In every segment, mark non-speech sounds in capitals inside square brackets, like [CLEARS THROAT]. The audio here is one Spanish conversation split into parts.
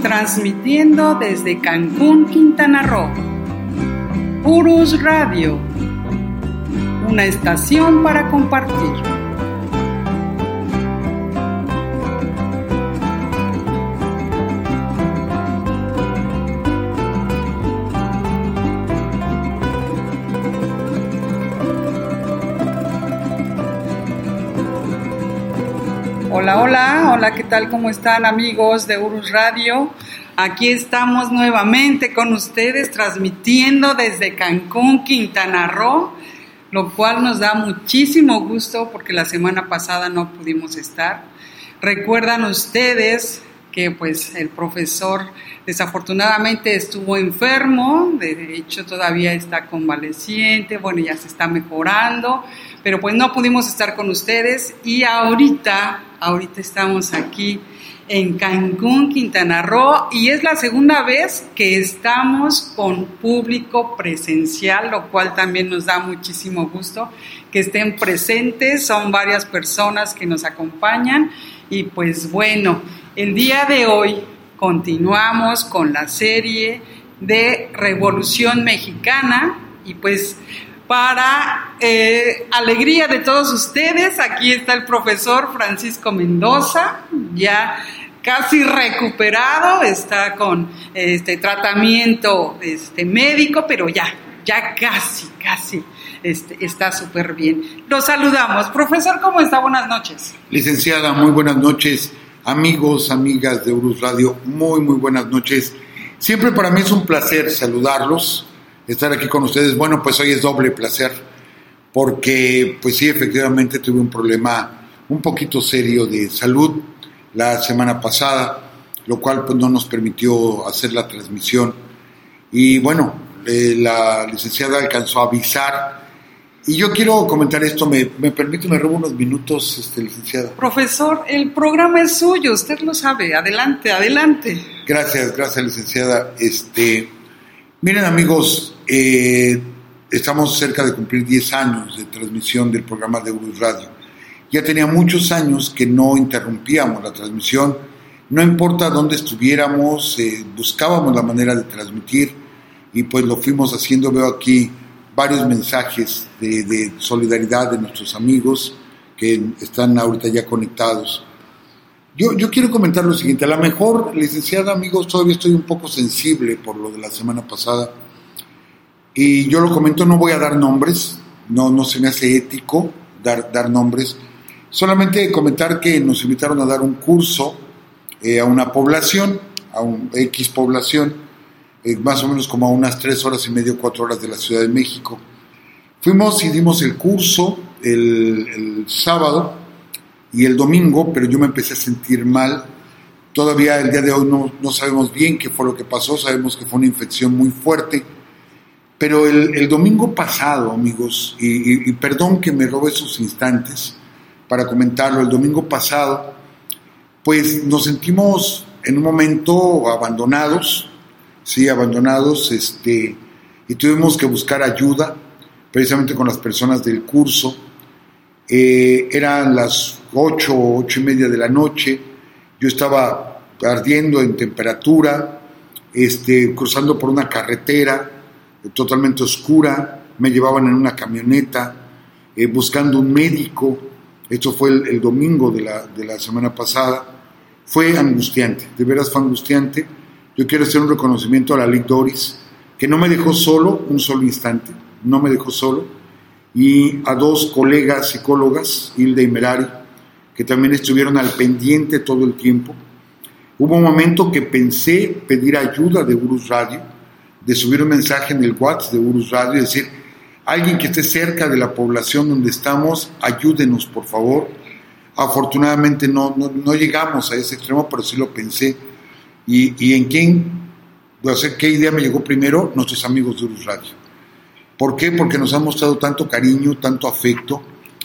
Transmitiendo desde Cancún, Quintana Roo. Purus Radio, una estación para compartir. Hola, hola, hola, ¿qué tal? ¿Cómo están amigos de Urus Radio? Aquí estamos nuevamente con ustedes transmitiendo desde Cancún, Quintana Roo, lo cual nos da muchísimo gusto porque la semana pasada no pudimos estar. Recuerdan ustedes que pues el profesor desafortunadamente estuvo enfermo, de hecho todavía está convaleciente, bueno, ya se está mejorando, pero pues no pudimos estar con ustedes y ahorita, ahorita estamos aquí en Cancún, Quintana Roo, y es la segunda vez que estamos con público presencial, lo cual también nos da muchísimo gusto que estén presentes, son varias personas que nos acompañan y pues bueno, el día de hoy continuamos con la serie de Revolución Mexicana. Y pues para eh, alegría de todos ustedes, aquí está el profesor Francisco Mendoza, ya casi recuperado, está con este tratamiento este, médico, pero ya, ya casi, casi este, está súper bien. Los saludamos. Profesor, ¿cómo está? Buenas noches. Licenciada, muy buenas noches. Amigos, amigas de Urus Radio, muy, muy buenas noches. Siempre para mí es un placer saludarlos estar aquí con ustedes. Bueno, pues hoy es doble placer porque pues sí, efectivamente tuve un problema un poquito serio de salud la semana pasada, lo cual pues no nos permitió hacer la transmisión. Y bueno, eh, la licenciada alcanzó a avisar. Y yo quiero comentar esto, me, me permite, me robo unos minutos, este, licenciada. Profesor, el programa es suyo, usted lo sabe, adelante, adelante. Gracias, gracias, licenciada. Este, miren amigos, eh, estamos cerca de cumplir 10 años de transmisión del programa de Urus Radio. Ya tenía muchos años que no interrumpíamos la transmisión, no importa dónde estuviéramos, eh, buscábamos la manera de transmitir y pues lo fuimos haciendo. Veo aquí varios mensajes de, de solidaridad de nuestros amigos que están ahorita ya conectados. Yo, yo, quiero comentar lo siguiente, a lo mejor, licenciada, amigos, todavía estoy un poco sensible por lo de la semana pasada. Y yo lo comento, no voy a dar nombres, no, no se me hace ético dar, dar nombres, solamente comentar que nos invitaron a dar un curso eh, a una población, a un X población, eh, más o menos como a unas tres horas y medio, cuatro horas de la Ciudad de México. Fuimos y dimos el curso el, el sábado y el domingo, pero yo me empecé a sentir mal. Todavía el día de hoy no, no sabemos bien qué fue lo que pasó, sabemos que fue una infección muy fuerte pero el, domingo pasado, amigos, y, perdón que me robe esos instantes para comentarlo, el domingo pasado, pues nos sentimos en un momento abandonados, sí, abandonados, este, y tuvimos que buscar ayuda, precisamente con las personas del curso. Eh, eran las ocho, ocho y media de la noche, yo estaba ardiendo en temperatura, este, cruzando por una carretera, totalmente oscura, me llevaban en una camioneta eh, buscando un médico, esto fue el, domingo de la, de la, semana pasada, fue angustiante, de veras fue angustiante. Yo quiero hacer un reconocimiento a la Lic Doris, que no me dejó solo un solo instante, no me dejó solo, y a dos colegas psicólogas, Hilda y Merari, que también estuvieron al pendiente todo el tiempo. Hubo un momento que pensé pedir ayuda de Urus Radio, de subir un mensaje en el WhatsApp de Urus Radio y decir, alguien que esté cerca de la población donde estamos, ayúdenos por favor. Afortunadamente no, no, llegamos a ese extremo, pero sí lo pensé. ¿Y, en quién? O sea, ¿Qué idea me llegó primero? Nuestros amigos de Urus Radio. ¿Por qué? Porque nos han mostrado tanto cariño, tanto afecto,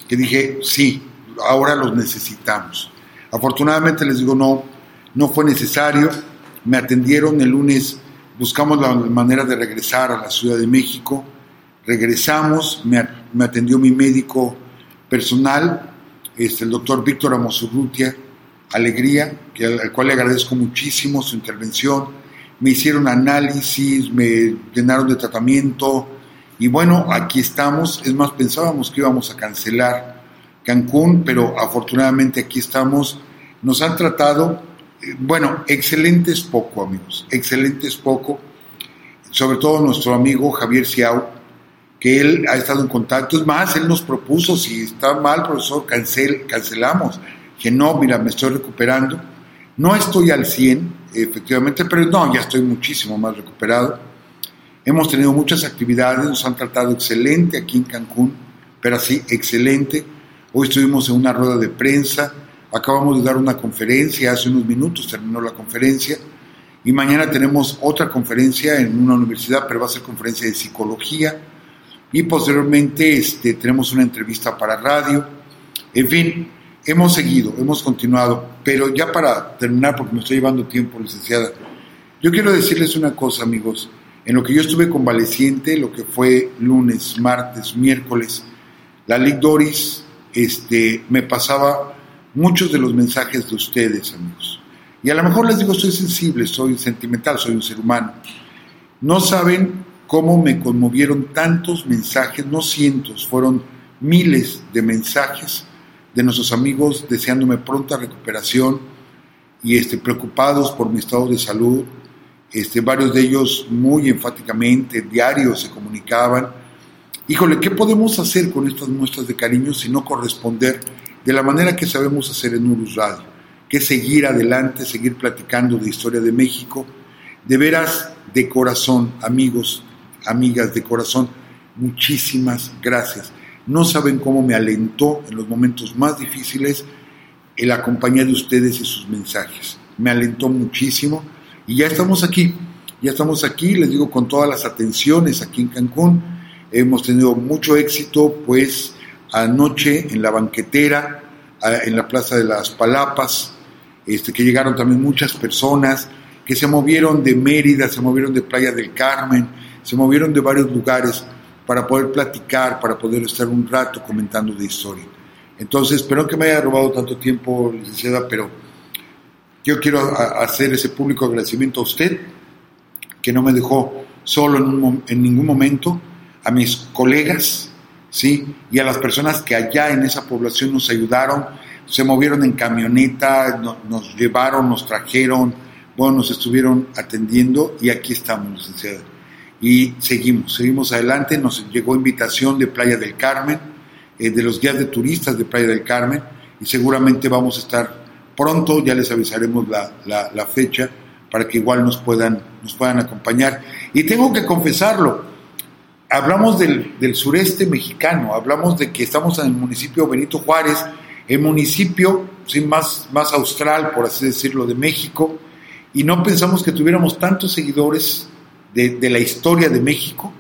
que dije, sí, ahora los necesitamos. Afortunadamente les digo, no, no fue necesario. Me atendieron el lunes, buscamos la manera de regresar a la Ciudad de México. Regresamos, me, me atendió mi médico personal, este, el doctor Víctor Amosurrutia, Alegría, que, al, cual le agradezco muchísimo su intervención. Me hicieron análisis, me llenaron de tratamiento y bueno, aquí estamos. Es más, pensábamos que íbamos a cancelar Cancún, pero afortunadamente aquí estamos. Nos han tratado, eh, bueno, excelente es poco, amigos, excelente es poco. Sobre todo nuestro amigo Javier Ciao, que él ha estado en contacto. Es más, él nos propuso, si está mal, profesor, cancel, cancelamos. Que no, mira, me estoy recuperando. No estoy al 100, efectivamente, pero no, ya estoy muchísimo más recuperado. Hemos tenido muchas actividades, nos han tratado excelente aquí en Cancún, pero así, excelente. Hoy estuvimos en una rueda de prensa, acabamos de dar una conferencia, hace unos minutos terminó la conferencia, y mañana tenemos otra conferencia en una universidad, pero va a ser conferencia de psicología, y posteriormente este, tenemos una entrevista para radio. En fin, hemos seguido, hemos continuado, pero ya para terminar, porque me estoy llevando tiempo, licenciada, yo quiero decirles una cosa, amigos. En lo que yo estuve convaleciente, lo que fue lunes, martes, miércoles, la Lic Doris este, me pasaba muchos de los mensajes de ustedes, amigos. Y a lo mejor les digo, soy sensible, soy sentimental, soy un ser humano. No saben cómo me conmovieron tantos mensajes, no cientos, fueron miles de mensajes de nuestros amigos deseándome pronta recuperación y este, preocupados por mi estado de salud. Este, varios de ellos muy enfáticamente, diarios se comunicaban. Híjole, ¿qué podemos hacer con estas muestras de cariño si no corresponder de la manera que sabemos hacer en Urus Radio? Que seguir adelante, seguir platicando de historia de México. De veras, de corazón, amigos, amigas de corazón, muchísimas gracias. No saben cómo me alentó en los momentos más difíciles el acompañar de ustedes y sus mensajes. Me alentó muchísimo y ya estamos aquí, ya estamos aquí, les digo, con todas las atenciones aquí en Cancún. Hemos tenido mucho éxito, pues anoche en la banquetera, en la Plaza de las Palapas, este, que llegaron también muchas personas que se movieron de Mérida, se movieron de Playa del Carmen, se movieron de varios lugares para poder platicar, para poder estar un rato comentando de historia. Entonces, espero que me haya robado tanto tiempo, licenciada, pero yo quiero hacer ese público agradecimiento a usted, que no me dejó solo en, en ningún momento, a mis colegas, ¿sí? Y a las personas que allá en esa población nos ayudaron, se movieron en camioneta, nos llevaron, nos trajeron, bueno, nos estuvieron atendiendo y aquí estamos, licenciada y seguimos, seguimos adelante. Nos llegó invitación de Playa del Carmen, eh, de los guías de turistas de Playa del Carmen, y seguramente vamos a estar pronto, ya les avisaremos la, la, fecha para que igual nos puedan, nos puedan acompañar. Y tengo que confesarlo, hablamos del, del sureste mexicano, hablamos de que estamos en el municipio Benito Juárez, el municipio sin más, más austral, por así decirlo, de México, y no pensamos que tuviéramos tantos seguidores de, la historia de México,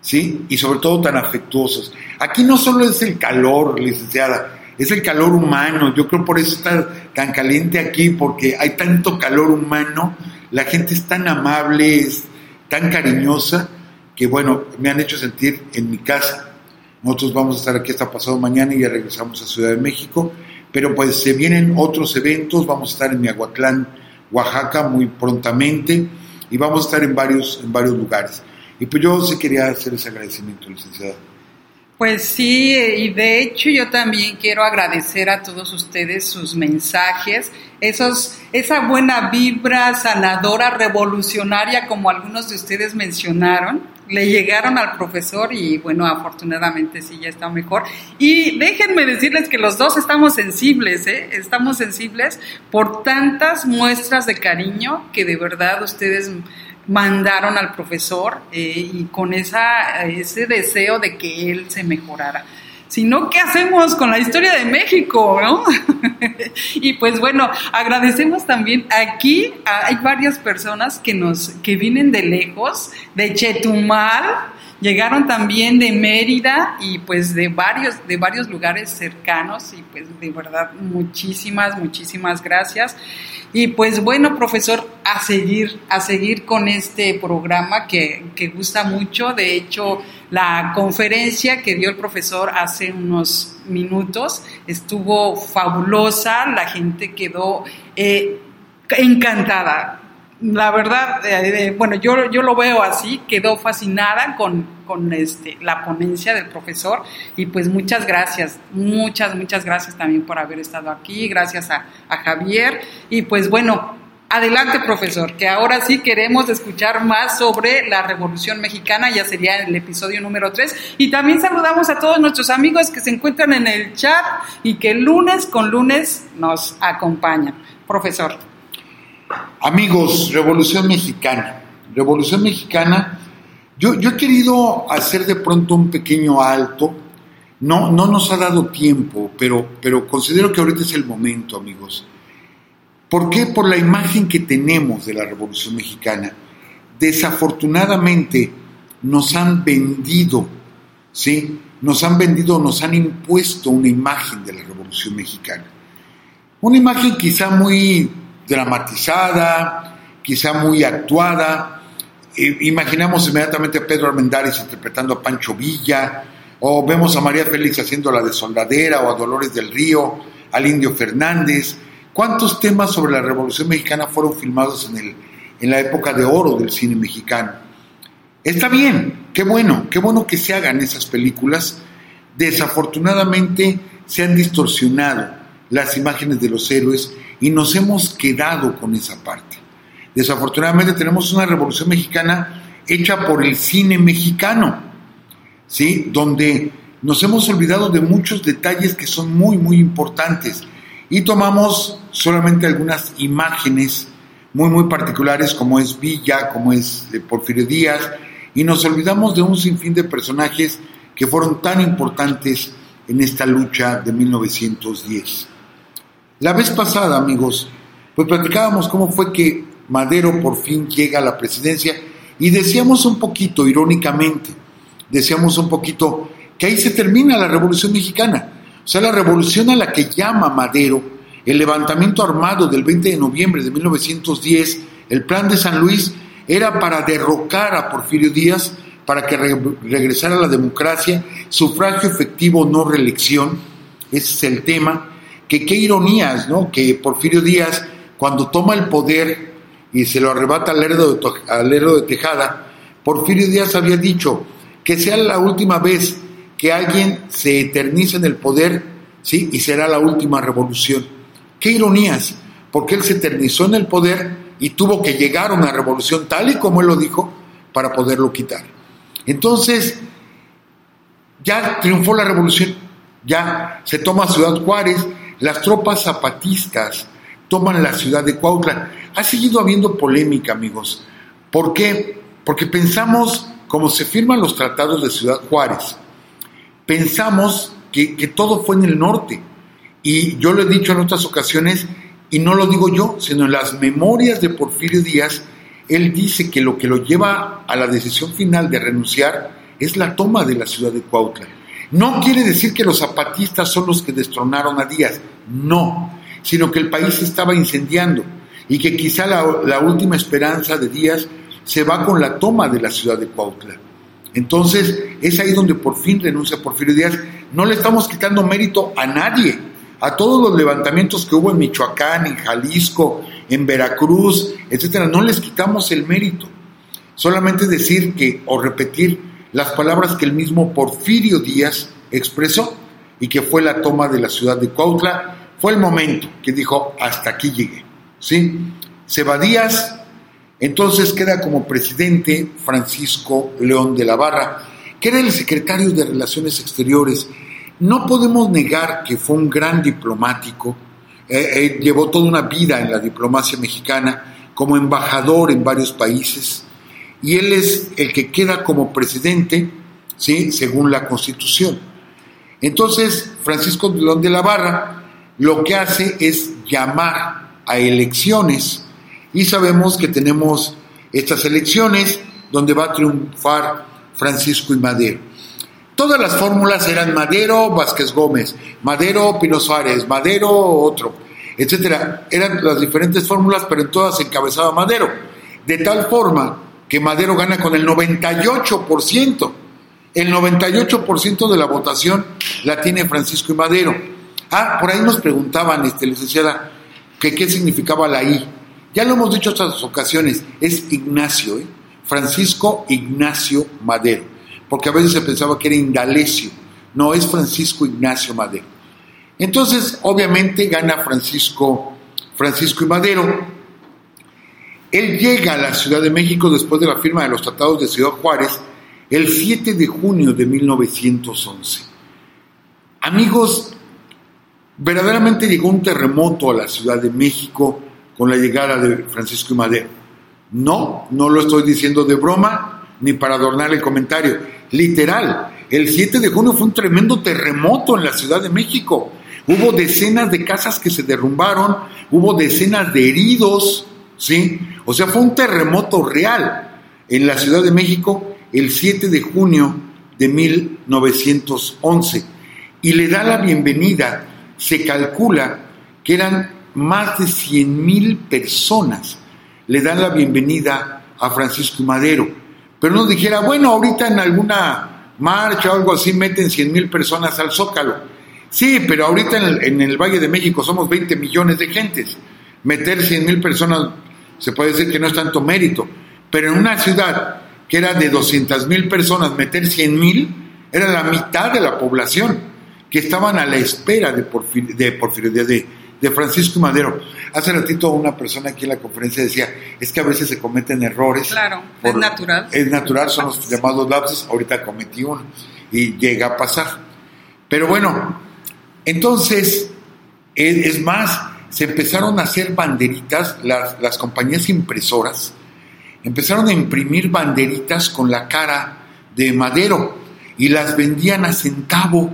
¿sí? Y sobre todo tan afectuosos. Aquí no solo es el calor, licenciada, es el calor humano. Yo creo por eso está tan caliente aquí, porque hay tanto calor humano, la gente es tan amable, es tan cariñosa, que bueno, me han hecho sentir en mi casa. Nosotros vamos a estar aquí hasta pasado mañana y ya regresamos a Ciudad de México, pero pues se vienen otros eventos, vamos a estar en Miahuatlán, Oaxaca muy prontamente y vamos a estar en varios, en varios lugares. Y pues yo sí quería hacer ese agradecimiento, licenciada. Pues sí, y de hecho yo también quiero agradecer a todos ustedes sus mensajes, esos, esa buena vibra sanadora, revolucionaria, como algunos de ustedes mencionaron, le llegaron al profesor y bueno, afortunadamente sí, ya está mejor. Y déjenme decirles que los dos estamos sensibles, ¿eh? estamos sensibles por tantas muestras de cariño que de verdad ustedes mandaron al profesor eh, y con esa, ese deseo de que él se mejorara. sino qué hacemos con la historia de México, ¿no? [LAUGHS] y pues bueno, agradecemos también aquí, hay varias personas que nos, que vienen de lejos, de Chetumal, llegaron también de Mérida y pues de varios, de varios lugares cercanos y pues de verdad muchísimas, muchísimas gracias. Y pues bueno, profesor, a seguir, a seguir con este programa que, que gusta mucho. De hecho, la conferencia que dio el profesor hace unos minutos estuvo fabulosa, la gente quedó eh, encantada. La verdad, eh, eh, bueno, yo, yo lo veo así, quedó fascinada con, con este, la ponencia del profesor y pues muchas gracias, muchas, muchas gracias también por haber estado aquí, gracias a, a Javier y pues bueno, Adelante, profesor, que ahora sí queremos escuchar más sobre la Revolución Mexicana, ya sería el episodio número 3. Y también saludamos a todos nuestros amigos que se encuentran en el chat y que lunes con lunes nos acompañan. Profesor. Amigos, Revolución Mexicana. Revolución Mexicana, yo, he querido hacer de pronto un pequeño alto. No, no nos ha dado tiempo, pero, pero considero que ahorita es el momento, amigos ¿Por qué? Por la imagen que tenemos de la Revolución Mexicana. Desafortunadamente nos han vendido, ¿sí? Nos han vendido, nos han impuesto una imagen de la Revolución Mexicana. Una imagen quizá muy dramatizada, quizá muy actuada. Eh, imaginamos inmediatamente a Pedro Armendáriz interpretando a Pancho Villa, o vemos a María Félix haciendo la de Soldadera, o a Dolores del Río, al Indio Fernández, ¿Cuántos temas sobre la Revolución Mexicana fueron filmados en, el, en la época de oro del cine mexicano? Está bien, qué bueno, qué bueno que se hagan esas películas. Desafortunadamente se han distorsionado las imágenes de los héroes y nos hemos quedado con esa parte. Desafortunadamente tenemos una revolución mexicana hecha por el cine mexicano, ¿sí? donde nos hemos olvidado de muchos detalles que son muy, muy importantes y tomamos solamente algunas imágenes muy, muy particulares, como es Villa, como es eh, Porfirio Díaz, y nos olvidamos de un sinfín de personajes que fueron tan importantes en esta lucha de 1910. La vez pasada, amigos, pues platicábamos cómo fue que Madero por fin llega a la presidencia y decíamos un poquito, irónicamente, decíamos un poquito que ahí se termina la Revolución Mexicana. O sea, la revolución a la que llama Madero, el levantamiento armado del 20 de noviembre de 1910, el plan de San Luis, era para derrocar a Porfirio Díaz, para que regresara a la democracia, sufragio efectivo, no reelección. Ese es el tema. Que qué ironías, ¿no? Que Porfirio Díaz, cuando toma el poder y se lo arrebata al héroe de, al de Tejada, Porfirio Díaz había dicho que sea la última vez que alguien se eternice en el poder, ¿sí? Y será la última revolución. Qué ironías, porque él se eternizó en el poder y tuvo que llegar a una revolución tal y como él lo dijo para poderlo quitar. Entonces, ya triunfó la revolución, ya se toma Ciudad Juárez, las tropas zapatistas toman la ciudad de Cuautla. Ha seguido habiendo polémica, amigos. ¿Por qué? Porque pensamos, como se firman los tratados de Ciudad Juárez, pensamos que, todo fue en el norte. Y yo lo he dicho en otras ocasiones, y no lo digo yo, sino en las memorias de Porfirio Díaz, él dice que lo que lo lleva a la decisión final de renunciar es la toma de la ciudad de Cuautla. No quiere decir que los zapatistas son los que destronaron a Díaz, no, sino que el país se estaba incendiando y que quizá la, última esperanza de Díaz se va con la toma de la ciudad de Cuautla. Entonces, es ahí donde por fin renuncia Porfirio Díaz. No le estamos quitando mérito a nadie, a todos los levantamientos que hubo en Michoacán, en Jalisco, en Veracruz, etcétera, no les quitamos el mérito. Solamente decir que, o repetir las palabras que el mismo Porfirio Díaz expresó y que fue la toma de la ciudad de Cuautla, fue el momento que dijo, hasta aquí llegué. ¿Sí? Seba Díaz entonces queda como presidente Francisco León de la Barra, que era el secretario de Relaciones Exteriores. No podemos negar que fue un gran diplomático, eh, eh, llevó toda una vida en la diplomacia mexicana como embajador en varios países y él es el que queda como presidente, ¿sí? según la Constitución. Entonces, Francisco León de la Barra lo que hace es llamar a elecciones y sabemos que tenemos estas elecciones donde va a triunfar Francisco y Madero. Todas las fórmulas eran Madero, Vázquez Gómez, Madero, Pino Suárez, Madero, otro, etcétera. Eran las diferentes fórmulas, pero en todas encabezaba Madero. De tal forma que Madero gana con el 98%. El 98% de la votación la tiene Francisco y Madero. Ah, por ahí nos preguntaban, este, licenciada, que qué significaba la I. Ya lo hemos dicho otras ocasiones, es Ignacio, ¿eh? Francisco Ignacio Madero, porque a veces se pensaba que era Indalecio, no es Francisco Ignacio Madero. Entonces, obviamente gana Francisco, Francisco y Madero. Él llega a la Ciudad de México después de la firma de los tratados de Ciudad Juárez el 7 de junio de 1911. Amigos, verdaderamente llegó un terremoto a la Ciudad de México con la llegada de Francisco y Madero. No, no lo estoy diciendo de broma ni para adornar el comentario. Literal, el 7 de junio fue un tremendo terremoto en la Ciudad de México. Hubo decenas de casas que se derrumbaron, hubo decenas de heridos, ¿sí? O sea, fue un terremoto real en la Ciudad de México el 7 de junio de 1911 y le da la bienvenida, se calcula que eran más de 100 mil personas le dan la bienvenida a Francisco Madero. Pero no dijera, bueno, ahorita en alguna marcha o algo así meten 100 mil personas al Zócalo. Sí, pero ahorita en el, en el, Valle de México somos 20 millones de gentes. Meter 100 mil personas se puede decir que no es tanto mérito. Pero en una ciudad que era de 200 mil personas, meter 100 mil era la mitad de la población que estaban a la espera de Porfirio, de, de, de Francisco Madero. Hace ratito una persona aquí en la conferencia decía, es que a veces se cometen errores. Claro, es natural. Es natural, son los llamados lapsos, ahorita cometí uno y llega a pasar. Pero bueno, entonces, es más, se empezaron a hacer banderitas, las, las compañías impresoras, empezaron a imprimir banderitas con la cara de Madero y las vendían a centavo.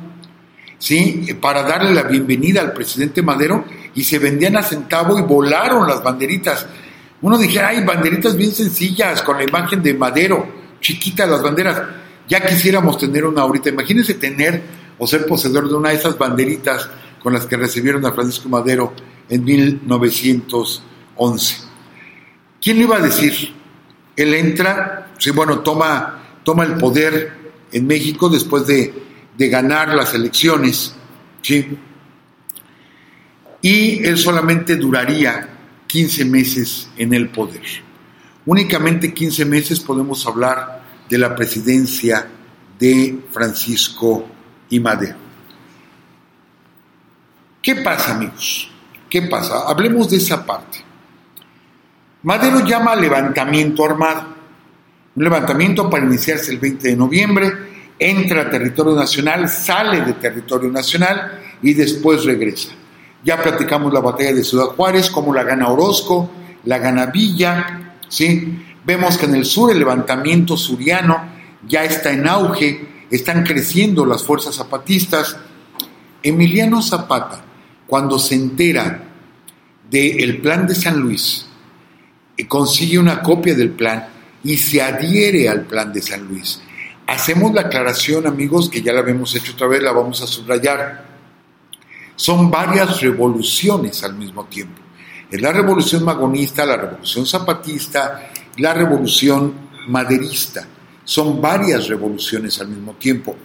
¿sí? para darle la bienvenida al presidente Madero y se vendían a centavo y volaron las banderitas. Uno dijera, ay, banderitas bien sencillas, con la imagen de Madero, chiquitas las banderas. Ya quisiéramos tener una ahorita. Imagínense tener o ser poseedor de una de esas banderitas con las que recibieron a Francisco Madero en 1911. ¿Quién le iba a decir? Él entra, sí, bueno, toma, toma el poder en México después de, de ganar las elecciones, ¿sí? y él solamente duraría 15 meses en el poder. Únicamente 15 meses podemos hablar de la presidencia de Francisco y Madero. ¿Qué pasa, amigos? ¿Qué pasa? Hablemos de esa parte. Madero llama levantamiento armado. Un levantamiento para iniciarse el 20 de noviembre, entra a territorio nacional, sale de territorio nacional y después regresa. Ya platicamos la batalla de Ciudad Juárez, cómo la gana Orozco, la gana Villa, ¿sí? Vemos que en el sur el levantamiento suriano ya está en auge, están creciendo las fuerzas zapatistas. Emiliano Zapata, cuando se entera del plan de San Luis, consigue una copia del plan y se adhiere al plan de San Luis. Hacemos la aclaración, amigos, que ya la habíamos hecho otra vez, la vamos a subrayar. Son varias revoluciones al mismo tiempo. Es la revolución magonista, la revolución zapatista, la revolución maderista. Son varias revoluciones al mismo tiempo.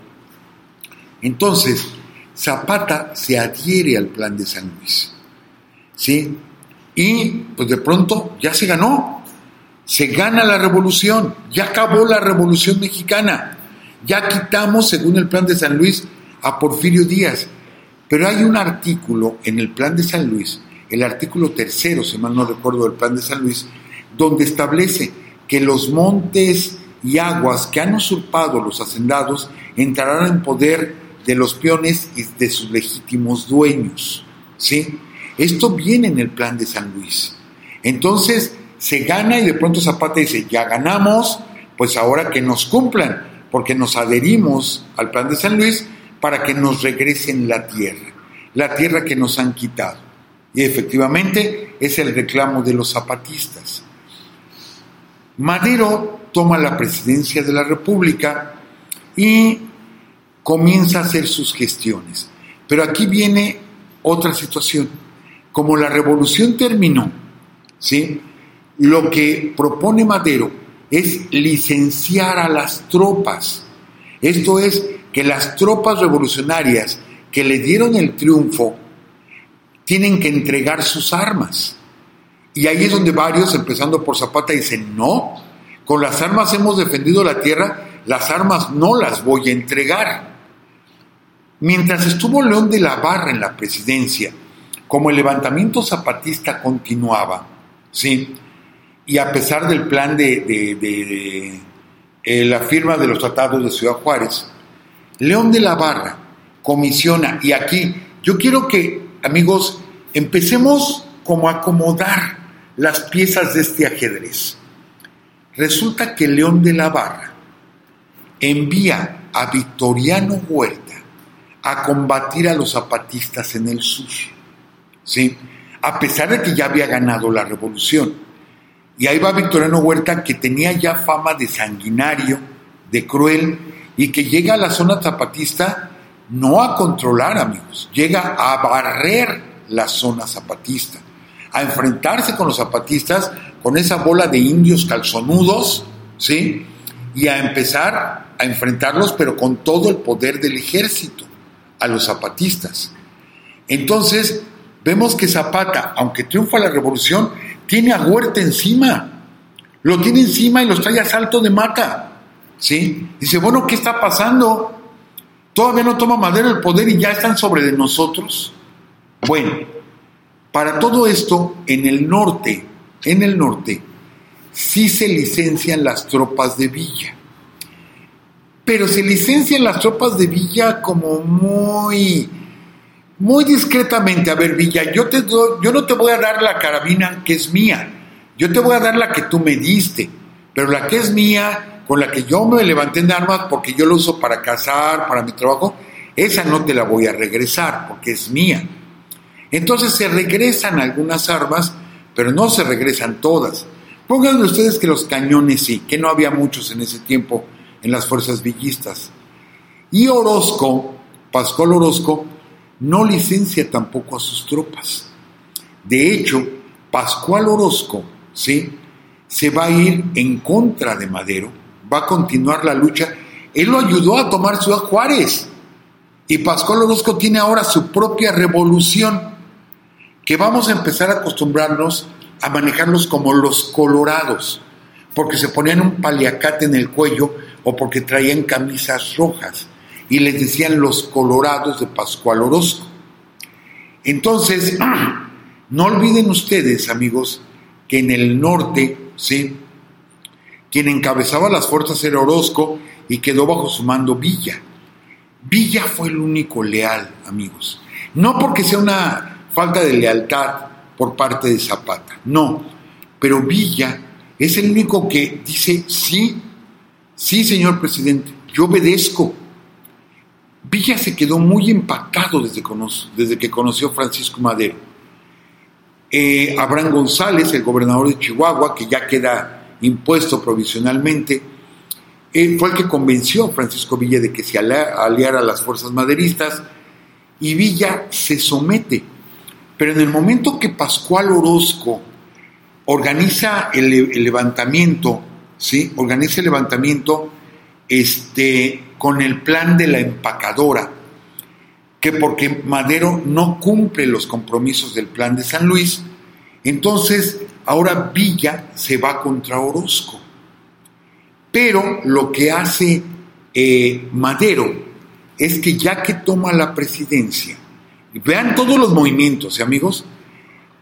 Entonces, Zapata se adhiere al plan de San Luis. ¿Sí? Y pues de pronto ya se ganó. Se gana la revolución. Ya acabó la revolución mexicana. Ya quitamos, según el plan de San Luis, a Porfirio Díaz. Pero hay un artículo en el plan de San Luis, el artículo tercero, si mal no recuerdo, del plan de San Luis, donde establece que los montes y aguas que han usurpado los hacendados entrarán en poder de los peones y de sus legítimos dueños. ¿sí? Esto viene en el plan de San Luis. Entonces se gana y de pronto Zapata dice, ya ganamos, pues ahora que nos cumplan, porque nos adherimos al plan de San Luis, para que nos regresen la tierra, la tierra que nos han quitado. Y efectivamente es el reclamo de los zapatistas. Madero toma la presidencia de la República y comienza a hacer sus gestiones. Pero aquí viene otra situación. Como la revolución terminó, ¿sí? lo que propone Madero es licenciar a las tropas. Esto es que las tropas revolucionarias que le dieron el triunfo tienen que entregar sus armas. Y ahí es donde varios, empezando por Zapata, dicen, no, con las armas hemos defendido la tierra, las armas no las voy a entregar. Mientras estuvo León de la Barra en la presidencia, como el levantamiento zapatista continuaba, ¿sí? y a pesar del plan de, eh, la firma de los tratados de Ciudad Juárez, León de la Barra comisiona, y aquí yo quiero que, amigos, empecemos como a acomodar las piezas de este ajedrez. Resulta que León de la Barra envía a Victoriano Huerta a combatir a los zapatistas en el sur, ¿sí? a pesar de que ya había ganado la revolución. Y ahí va Victoriano Huerta, que tenía ya fama de sanguinario, de cruel, y que llega a la zona zapatista no a controlar, amigos, llega a barrer la zona zapatista, a enfrentarse con los zapatistas, con esa bola de indios calzonudos, ¿sí? Y a empezar a enfrentarlos, pero con todo el poder del ejército, a los zapatistas. Entonces, vemos que Zapata, aunque triunfa la revolución, tiene a Huerta encima. Lo tiene encima y los trae a salto de mata. ¿Sí? Dice, bueno, ¿qué está pasando? Todavía no toma madera el poder y ya están sobre de nosotros. Bueno, para todo esto, en el norte, en el norte, sí se licencian las tropas de Villa. Pero se licencian las tropas de Villa como muy muy discretamente, a ver, Villa, yo, te yo no te voy a dar la carabina que es mía, yo te voy a dar la que tú me diste, pero la que es mía, con la que yo me levanté en armas porque yo la uso para cazar, para mi trabajo, esa no te la voy a regresar porque es mía. Entonces se regresan algunas armas, pero no se regresan todas. Pónganme ustedes que los cañones sí, que no había muchos en ese tiempo en las fuerzas villistas. Y Orozco, Pascual Orozco, no licencia tampoco a sus tropas. De hecho, Pascual Orozco ¿sí? se va a ir en contra de Madero, va a continuar la lucha. Él lo ayudó a tomar Ciudad Juárez. Y Pascual Orozco tiene ahora su propia revolución, que vamos a empezar a acostumbrarnos a manejarlos como los colorados, porque se ponían un paliacate en el cuello o porque traían camisas rojas y les decían los colorados de Pascual Orozco. Entonces, [CLEARS THROAT] no olviden ustedes, amigos, que en el norte, ¿sí? Quien encabezaba las fuerzas era Orozco y quedó bajo su mando Villa. Villa fue el único leal, amigos. No porque sea una falta de lealtad por parte de Zapata, no, pero Villa es el único que dice, sí, sí, señor presidente, yo obedezco, Villa se quedó muy empacado desde, desde que conoció Francisco Madero. Eh, Abraham González, el gobernador de Chihuahua, que ya queda impuesto provisionalmente, fue el que convenció a Francisco Villa de que se aliara a las fuerzas maderistas y Villa se somete. Pero en el momento que Pascual Orozco organiza el, el levantamiento, ¿sí? Organiza el levantamiento, este, con el plan de la empacadora, que porque Madero no cumple los compromisos del plan de San Luis, entonces ahora Villa se va contra Orozco. Pero lo que hace eh, Madero es que ya que toma la presidencia, vean todos los movimientos, ¿eh, amigos,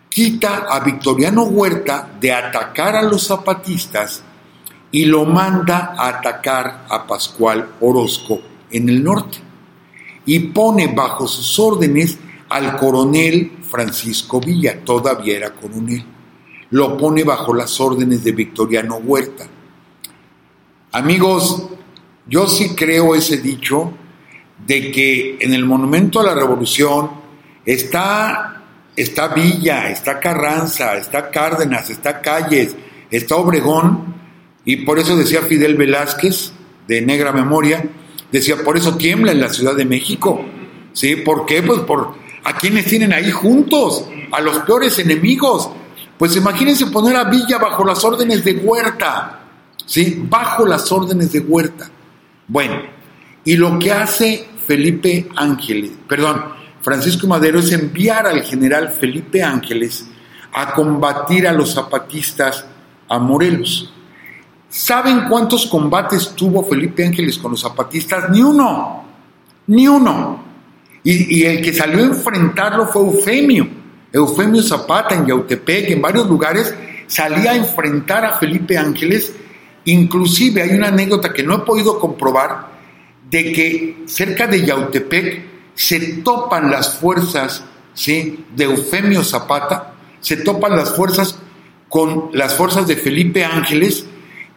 quita a Victoriano Huerta de atacar a los zapatistas y lo manda a atacar a Pascual Orozco en el norte y pone bajo sus órdenes al coronel Francisco Villa, todavía era coronel, lo pone bajo las órdenes de Victoriano Huerta. Amigos, yo sí creo ese dicho de que en el Monumento a la Revolución está, está Villa, está Carranza, está Cárdenas, está Calles, está Obregón, y por eso decía Fidel Velázquez, de negra memoria, decía, por eso tiembla en la Ciudad de México. ¿Sí? ¿Por qué? Pues por a quienes tienen ahí juntos, a los peores enemigos. Pues imagínense poner a Villa bajo las órdenes de Huerta, ¿sí? Bajo las órdenes de Huerta. Bueno, y lo que hace Felipe Ángeles, perdón, Francisco Madero es enviar al general Felipe Ángeles a combatir a los zapatistas a Morelos. ¿Saben cuántos combates tuvo Felipe Ángeles con los zapatistas? Ni uno, ni uno. Y, el que salió a enfrentarlo fue Eufemio, Eufemio Zapata en Yautepec, en varios lugares, salía a enfrentar a Felipe Ángeles. Inclusive hay una anécdota que no he podido comprobar de que cerca de Yautepec se topan las fuerzas ¿sí? de Eufemio Zapata, se topan las fuerzas con las fuerzas de Felipe Ángeles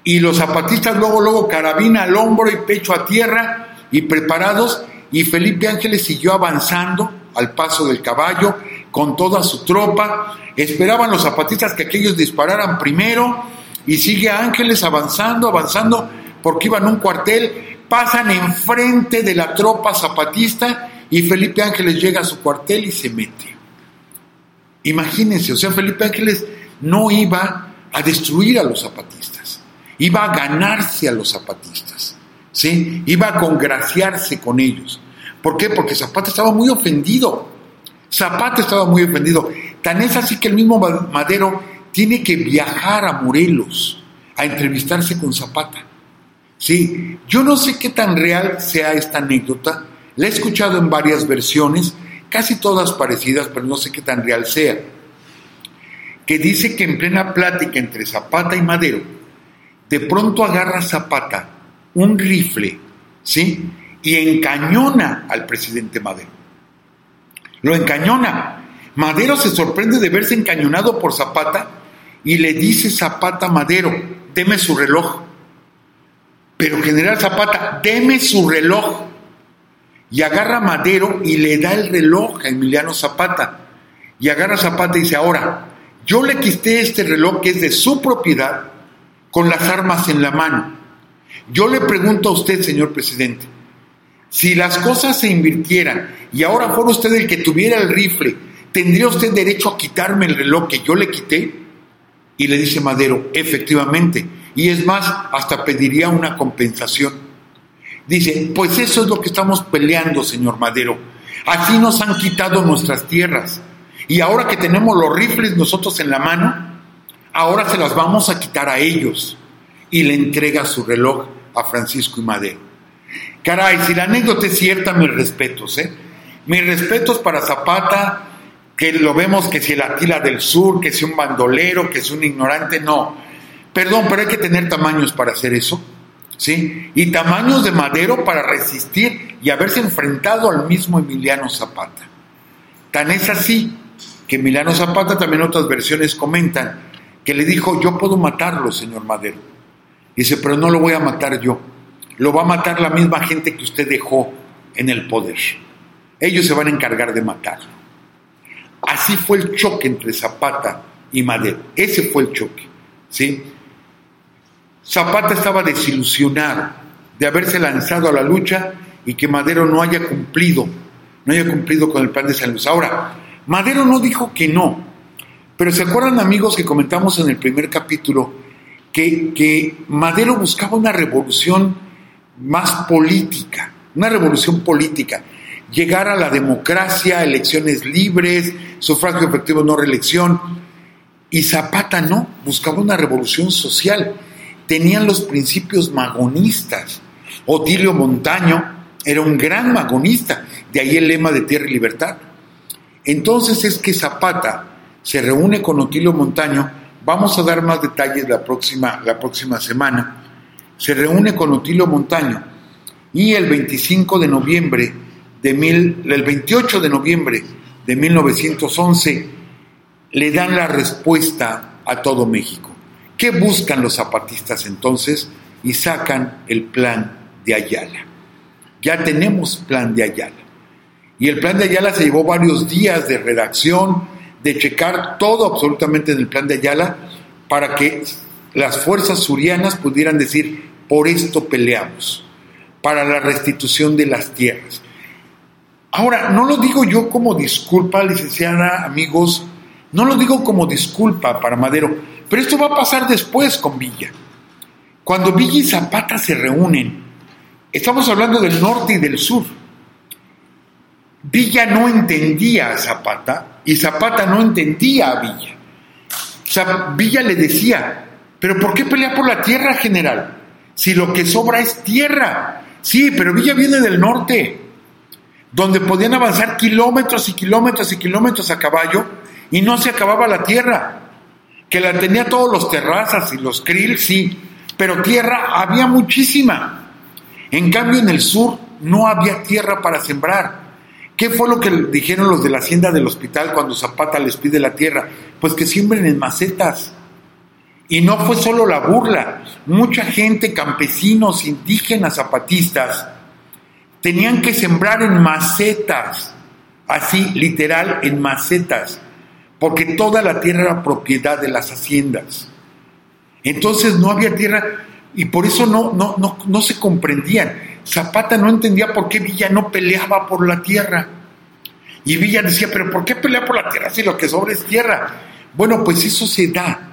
y los zapatistas luego, luego carabina al hombro y pecho a tierra y preparados y Felipe Ángeles siguió avanzando al paso del caballo con toda su tropa. Esperaban los zapatistas que aquellos dispararan primero y sigue Ángeles avanzando, avanzando porque iban un cuartel, pasan enfrente de la tropa zapatista y Felipe Ángeles llega a su cuartel y se mete. Imagínense, o sea, Felipe Ángeles no iba a destruir a los zapatistas, iba a ganarse a los zapatistas, ¿sí? Iba a congraciarse con ellos. ¿Por qué? Porque Zapata estaba muy ofendido. Zapata estaba muy ofendido. Tan es así que el mismo Madero tiene que viajar a Morelos a entrevistarse con Zapata. Sí, yo no sé qué tan real sea esta anécdota. La he escuchado en varias versiones, casi todas parecidas, pero no sé qué tan real sea. Que dice que en plena plática entre Zapata y Madero, de pronto agarra Zapata un rifle, ¿sí? y encañona al presidente Madero. Lo encañona. Madero se sorprende de verse encañonado por Zapata y le dice Zapata a Madero, deme su reloj. Pero general Zapata, deme su reloj. Y agarra a Madero y le da el reloj a Emiliano Zapata. Y agarra a Zapata y dice, ahora, yo le quité este reloj que es de su propiedad con las armas en la mano. Yo le pregunto a usted, señor presidente, si las cosas se invirtieran y ahora fuera usted el que tuviera el rifle, ¿tendría usted derecho a quitarme el reloj que yo le quité? Y le dice Madero, efectivamente. Y es más, hasta pediría una compensación. Dice, pues eso es lo que estamos peleando, señor Madero. Así nos han quitado nuestras tierras. Y ahora que tenemos los rifles nosotros en la mano, ahora se las vamos a quitar a ellos. Y le entrega su reloj a Francisco y Madero. Caray, si la anécdota es cierta, mis respetos, ¿eh? Mis respetos para Zapata, que lo vemos que si el Atila del Sur, que si un bandolero, que es un ignorante, no. Perdón, pero hay que tener tamaños para hacer eso, ¿sí? Y tamaños de madero para resistir y haberse enfrentado al mismo Emiliano Zapata. Tan es así que Emiliano Zapata, también otras versiones comentan, que le dijo, yo puedo matarlo, señor Madero. Dice, pero no lo voy a matar yo lo va a matar la misma gente que usted dejó en el poder. Ellos se van a encargar de matarlo. Así fue el choque entre Zapata y Madero. Ese fue el choque. ¿sí? Zapata estaba desilusionado de haberse lanzado a la lucha y que Madero no haya cumplido, no haya cumplido con el plan de San. Ahora, Madero no dijo que no, pero ¿se acuerdan amigos que comentamos en el primer capítulo que, que Madero buscaba una revolución más política, una revolución política, llegar a la democracia, elecciones libres, sufragio efectivo, no reelección. Y Zapata no, buscaba una revolución social. Tenían los principios magonistas. Otilio Montaño era un gran magonista, de ahí el lema de tierra y libertad. Entonces es que Zapata se reúne con Otilio Montaño, vamos a dar más detalles la próxima, la próxima semana, se reúne con Otilio Montaño y el 25 de noviembre de mil, el 28 de noviembre de 1911 le dan la respuesta a todo México. ¿Qué buscan los zapatistas entonces? Y sacan el plan de Ayala. ya tenemos plan de Ayala. Y el plan de Ayala se llevó varios días de redacción, de checar todo absolutamente en el plan de Ayala, para que las fuerzas surianas pudieran decir, por esto peleamos, para la restitución de las tierras. Ahora, no lo digo yo como disculpa, licenciada, amigos, no lo digo como disculpa para Madero, pero esto va a pasar después con Villa. Cuando Villa y Zapata se reúnen, estamos hablando del norte y del sur. Villa no entendía a Zapata y Zapata no entendía a Villa. Villa le decía, pero ¿por qué pelea por la tierra, general? Si lo que sobra es tierra. Sí, pero Villa viene del norte donde podían avanzar kilómetros y kilómetros y kilómetros a caballo y no se acababa la tierra, que la tenía todos los terrazas y los krill, sí, pero tierra había muchísima. En cambio en el sur no había tierra para sembrar. ¿Qué fue lo que dijeron los de la hacienda del hospital cuando Zapata les pide la tierra? Pues que siembren en macetas. Y no fue solo la burla, mucha gente, campesinos, indígenas, zapatistas, tenían que sembrar en macetas, así literal en macetas, porque toda la tierra era propiedad de las haciendas. Entonces no había tierra y por eso no, no, no, no se comprendían. Zapata no entendía por qué Villa no peleaba por la tierra. Y Villa decía, pero ¿por qué pelea por la tierra si lo que sobra es tierra? Bueno, pues eso se da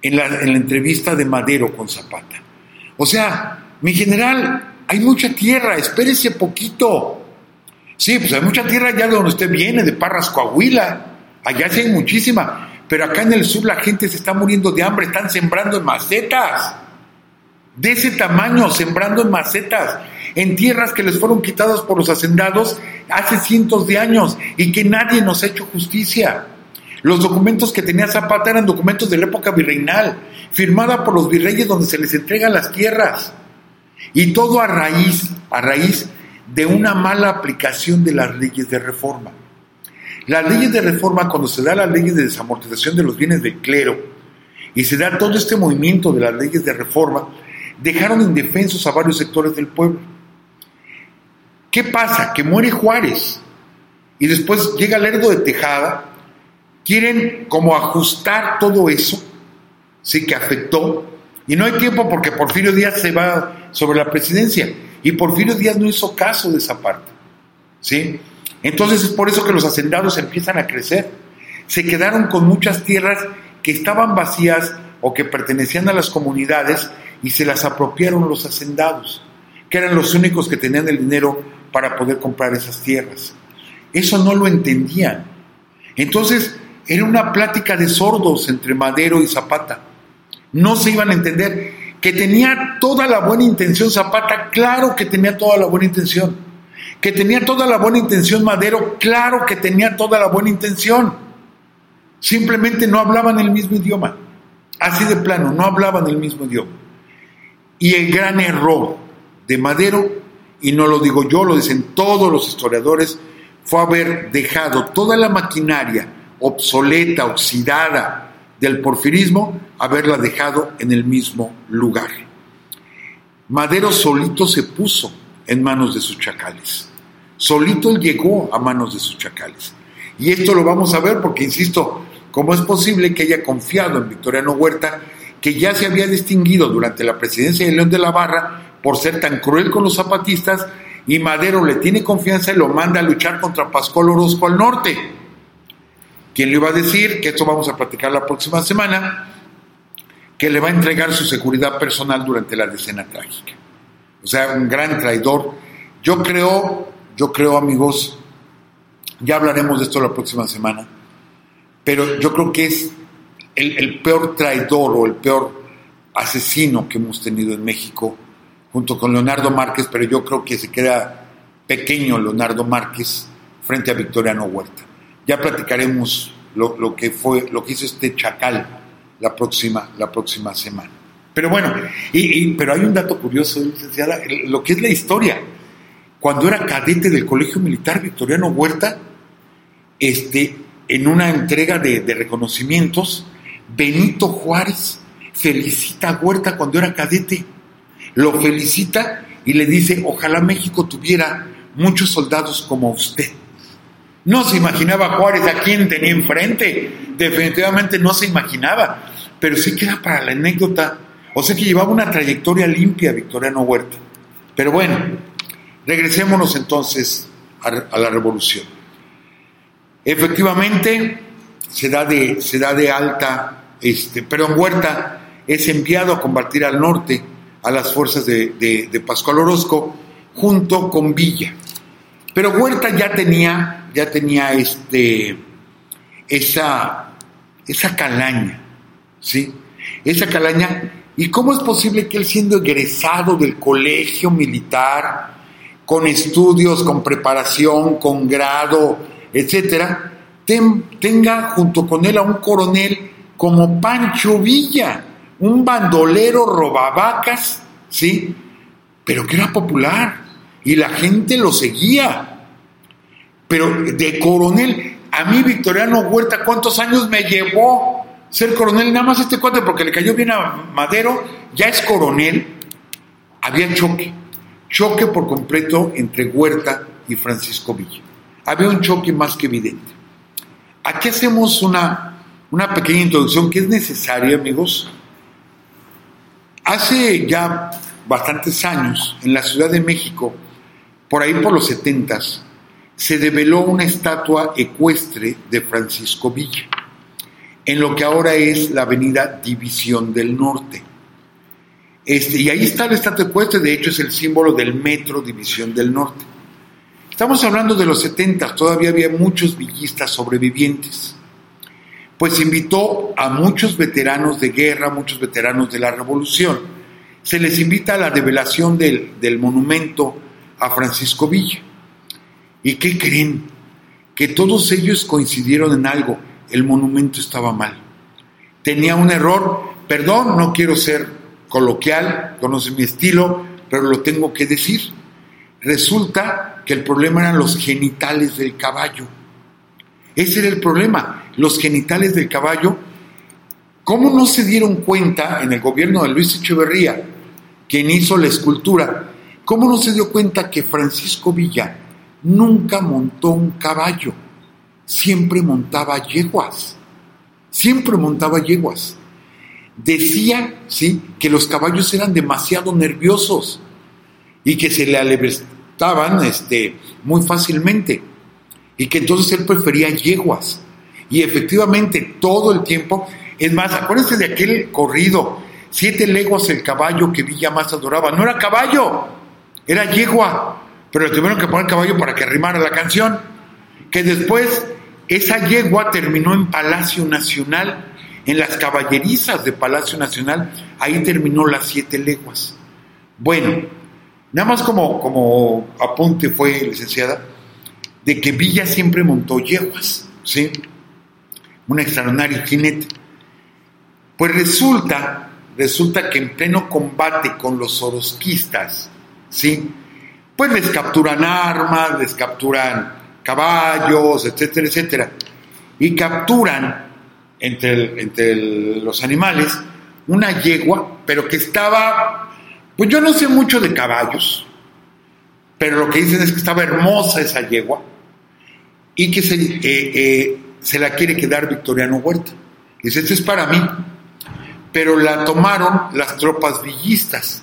en la, en la entrevista de Madero con Zapata. O sea, mi general, hay mucha tierra, espérese poquito. Sí, pues hay mucha tierra allá de donde usted viene, de Parras, Coahuila. Allá sí hay muchísima. Pero acá en el sur la gente se está muriendo de hambre, están sembrando en macetas. De ese tamaño, sembrando en macetas, en tierras que les fueron quitadas por los hacendados hace cientos de años y que nadie nos ha hecho justicia. Los documentos que tenía Zapata eran documentos de la época virreinal, firmada por los virreyes donde se les entregan las tierras. Y todo a raíz, a raíz de una mala aplicación de las leyes de reforma. Las leyes de reforma, cuando se da las leyes de desamortización de los bienes del clero y se da todo este movimiento de las leyes de reforma, dejaron indefensos a varios sectores del pueblo. ¿Qué pasa? Que muere Juárez y después llega Lerdo de Tejada, quieren como ajustar todo eso, sí que afectó, y no hay tiempo porque Porfirio Díaz se va sobre la presidencia. Y Porfirio Díaz no hizo caso de esa parte. ¿sí? Entonces es por eso que los hacendados empiezan a crecer. Se quedaron con muchas tierras que estaban vacías o que pertenecían a las comunidades y se las apropiaron los hacendados, que eran los únicos que tenían el dinero para poder comprar esas tierras. Eso no lo entendían. Entonces era una plática de sordos entre Madero y Zapata. No se iban a entender que tenía toda la buena intención Zapata, claro que tenía toda la buena intención. Que tenía toda la buena intención Madero, claro que tenía toda la buena intención. Simplemente no hablaban el mismo idioma. Así de plano, no hablaban el mismo idioma. Y el gran error de Madero, y no lo digo yo, lo dicen todos los historiadores, fue haber dejado toda la maquinaria obsoleta, oxidada, del porfirismo haberla dejado en el mismo lugar. Madero solito se puso en manos de sus chacales. Solito llegó a manos de sus chacales. Y esto lo vamos a ver porque, insisto, ¿cómo es posible que haya confiado en Victoriano Huerta, que ya se había distinguido durante la presidencia de León de la Barra por ser tan cruel con los zapatistas, y Madero le tiene confianza y lo manda a luchar contra Pascual Orozco al norte? ¿Quién le iba a decir? Que esto vamos a platicar la próxima semana, que le va a entregar su seguridad personal durante la decena trágica. O sea, un gran traidor. Yo creo, yo creo, amigos, ya hablaremos de esto la próxima semana, pero yo creo que es el, el peor traidor o el peor asesino que hemos tenido en México, junto con Leonardo Márquez, pero yo creo que se queda pequeño Leonardo Márquez frente a Victoriano Huerta. Ya platicaremos lo, que fue, lo que hizo este chacal la próxima, la próxima semana. Pero bueno, y, pero hay un dato curioso, licenciada, lo que es la historia. Cuando era cadete del Colegio Militar Victoriano Huerta, este, en una entrega de, de reconocimientos, Benito Juárez felicita a Huerta cuando era cadete. Lo felicita y le dice, ojalá México tuviera muchos soldados como usted. No se imaginaba Juárez a quién tenía enfrente, definitivamente no se imaginaba, pero sí queda para la anécdota, o sea que llevaba una trayectoria limpia Victoriano Huerta. Pero bueno, regresémonos entonces a, la revolución. Efectivamente, se da de, se da de alta, este, pero Huerta es enviado a combatir al norte a las fuerzas de, de Pascual Orozco junto con Villa. Pero Huerta ya tenía, ya tenía este, esa, esa calaña, ¿sí? Esa calaña. ¿Y cómo es posible que él siendo egresado del colegio militar, con estudios, con preparación, con grado, etcétera, tenga junto con él a un coronel como Pancho Villa, un bandolero robavacas, ¿sí? Pero que era popular y la gente lo seguía. Pero de coronel, a mí Victoriano Huerta, ¿cuántos años me llevó ser coronel? Nada más este cuate porque le cayó bien a Madero, ya es coronel. Había choque, choque por completo entre Huerta y Francisco Villa. Había un choque más que evidente. Aquí hacemos una, una pequeña introducción que es necesaria, amigos. Hace ya bastantes años, en la Ciudad de México, por ahí por los setentas, se develó una estatua ecuestre de Francisco Villa, en lo que ahora es la avenida División del Norte. Este, y ahí está la estatua ecuestre, de hecho es el símbolo del metro División del Norte. Estamos hablando de los 70, todavía había muchos villistas sobrevivientes. Pues invitó a muchos veteranos de guerra, muchos veteranos de la revolución. Se les invita a la develación del, del monumento a Francisco Villa. ¿Y qué creen? Que todos ellos coincidieron en algo, el monumento estaba mal. Tenía un error, perdón, no quiero ser coloquial, conoce mi estilo, pero lo tengo que decir. Resulta que el problema eran los genitales del caballo. Ese era el problema, los genitales del caballo. ¿Cómo no se dieron cuenta en el gobierno de Luis Echeverría, quien hizo la escultura, ¿Cómo no se dio cuenta que Francisco Villa nunca montó un caballo? Siempre montaba yeguas. Siempre montaba yeguas. Decía, sí, que los caballos eran demasiado nerviosos y que se le alevestaban este, muy fácilmente y que entonces él prefería yeguas. Y efectivamente todo el tiempo, es más, acuérdense de aquel corrido, siete leguas el caballo que Villa más adoraba, no era caballo, era yegua, pero le tuvieron que poner caballo para que arrimara la canción. Que después esa yegua terminó en Palacio Nacional, en las caballerizas de Palacio Nacional, ahí terminó las siete leguas. Bueno, nada más como, como apunte fue, licenciada, de que Villa siempre montó yeguas, ¿sí? Un extraordinario jinete. Pues resulta, resulta que en pleno combate con los orosquistas, ¿sí? Pues les capturan armas, les capturan caballos, etcétera, etcétera. Y capturan entre, entre los animales una yegua, pero que estaba, pues yo no sé mucho de caballos, pero lo que dicen es que estaba hermosa esa yegua y que se, eh, eh, se la quiere quedar Victoriano Huerta. Dice, esto es para mí. Pero la tomaron las tropas villistas.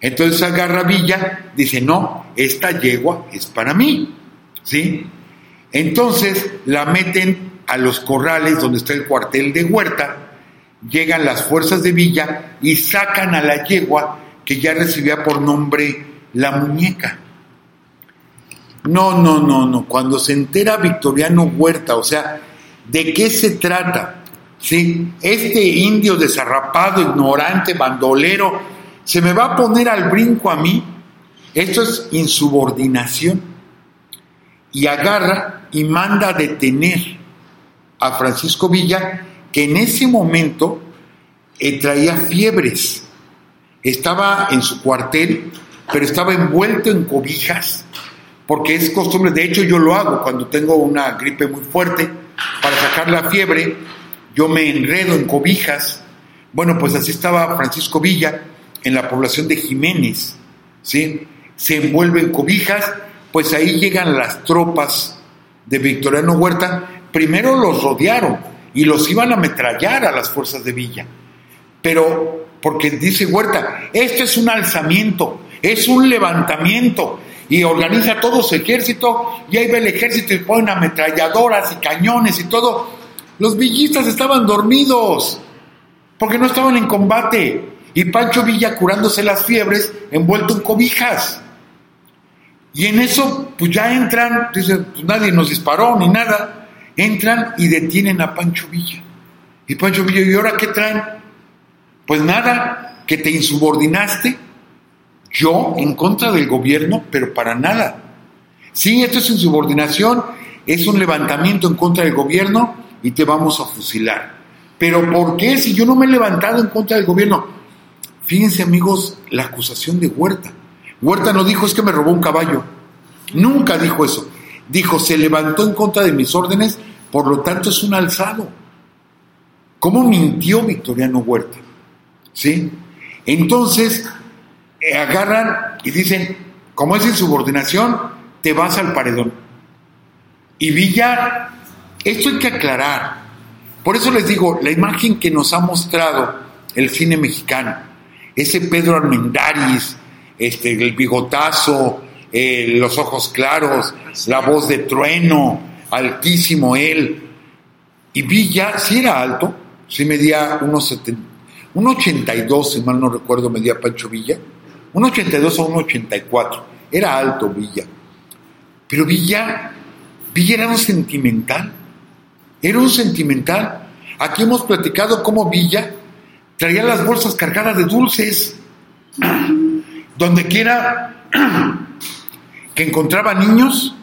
Entonces agarra Villa, dice, no, esta yegua es para mí, ¿sí? Entonces la meten a los corrales donde está el cuartel de Huerta, llegan las fuerzas de Villa y sacan a la yegua que ya recibía por nombre la muñeca. No, no, no, no. Cuando se entera Victoriano Huerta, o sea, ¿de qué se trata? ¿Sí? Este indio desarrapado, ignorante, bandolero, se me va a poner al brinco a mí, esto es insubordinación, y agarra y manda a detener a Francisco Villa, que en ese momento eh, traía fiebres, estaba en su cuartel, pero estaba envuelto en cobijas, porque es costumbre, de hecho yo lo hago cuando tengo una gripe muy fuerte, para sacar la fiebre, yo me enredo en cobijas, bueno, pues así estaba Francisco Villa, en la población de Jiménez, ¿sí? Se envuelven cobijas, pues ahí llegan las tropas de Victoriano Huerta. Primero los rodearon y los iban a ametrallar a las fuerzas de Villa. Pero, porque dice Huerta, esto es un alzamiento, es un levantamiento, y organiza todo su ejército, y ahí ve el ejército y ponen ametralladoras y cañones y todo. Los villistas estaban dormidos, porque no estaban en combate, y Pancho Villa curándose las fiebres, envuelto en cobijas. Y en eso, pues ya entran, dicen, pues nadie nos disparó ni nada, entran y detienen a Pancho Villa. Y Pancho Villa, ¿y ahora qué traen? Pues nada, que te insubordinaste, yo en contra del gobierno, pero para nada. Sí, esto es insubordinación, es un levantamiento en contra del gobierno y te vamos a fusilar. Pero ¿por qué si yo no me he levantado en contra del gobierno? Fíjense amigos, la acusación de Huerta. Huerta no dijo es que me robó un caballo. Nunca dijo eso. Dijo, se levantó en contra de mis órdenes, por lo tanto es un alzado. ¿Cómo mintió Victoriano Huerta? ¿Sí? Entonces, agarran y dicen, como es insubordinación, te vas al paredón. Y Villa, esto hay que aclarar. Por eso les digo, la imagen que nos ha mostrado el cine mexicano, ese Pedro Armendáriz, este, el bigotazo, eh, los ojos claros, la voz de trueno, altísimo él. Y Villa, si era alto, si medía unos 82, si mal no recuerdo, medía Pancho Villa un 82 o un 84. Era alto Villa. Pero Villa, Villa era un sentimental. Era un sentimental. Aquí hemos platicado cómo Villa traía las bolsas cargadas de dulces. Donde quiera que encontraba niños,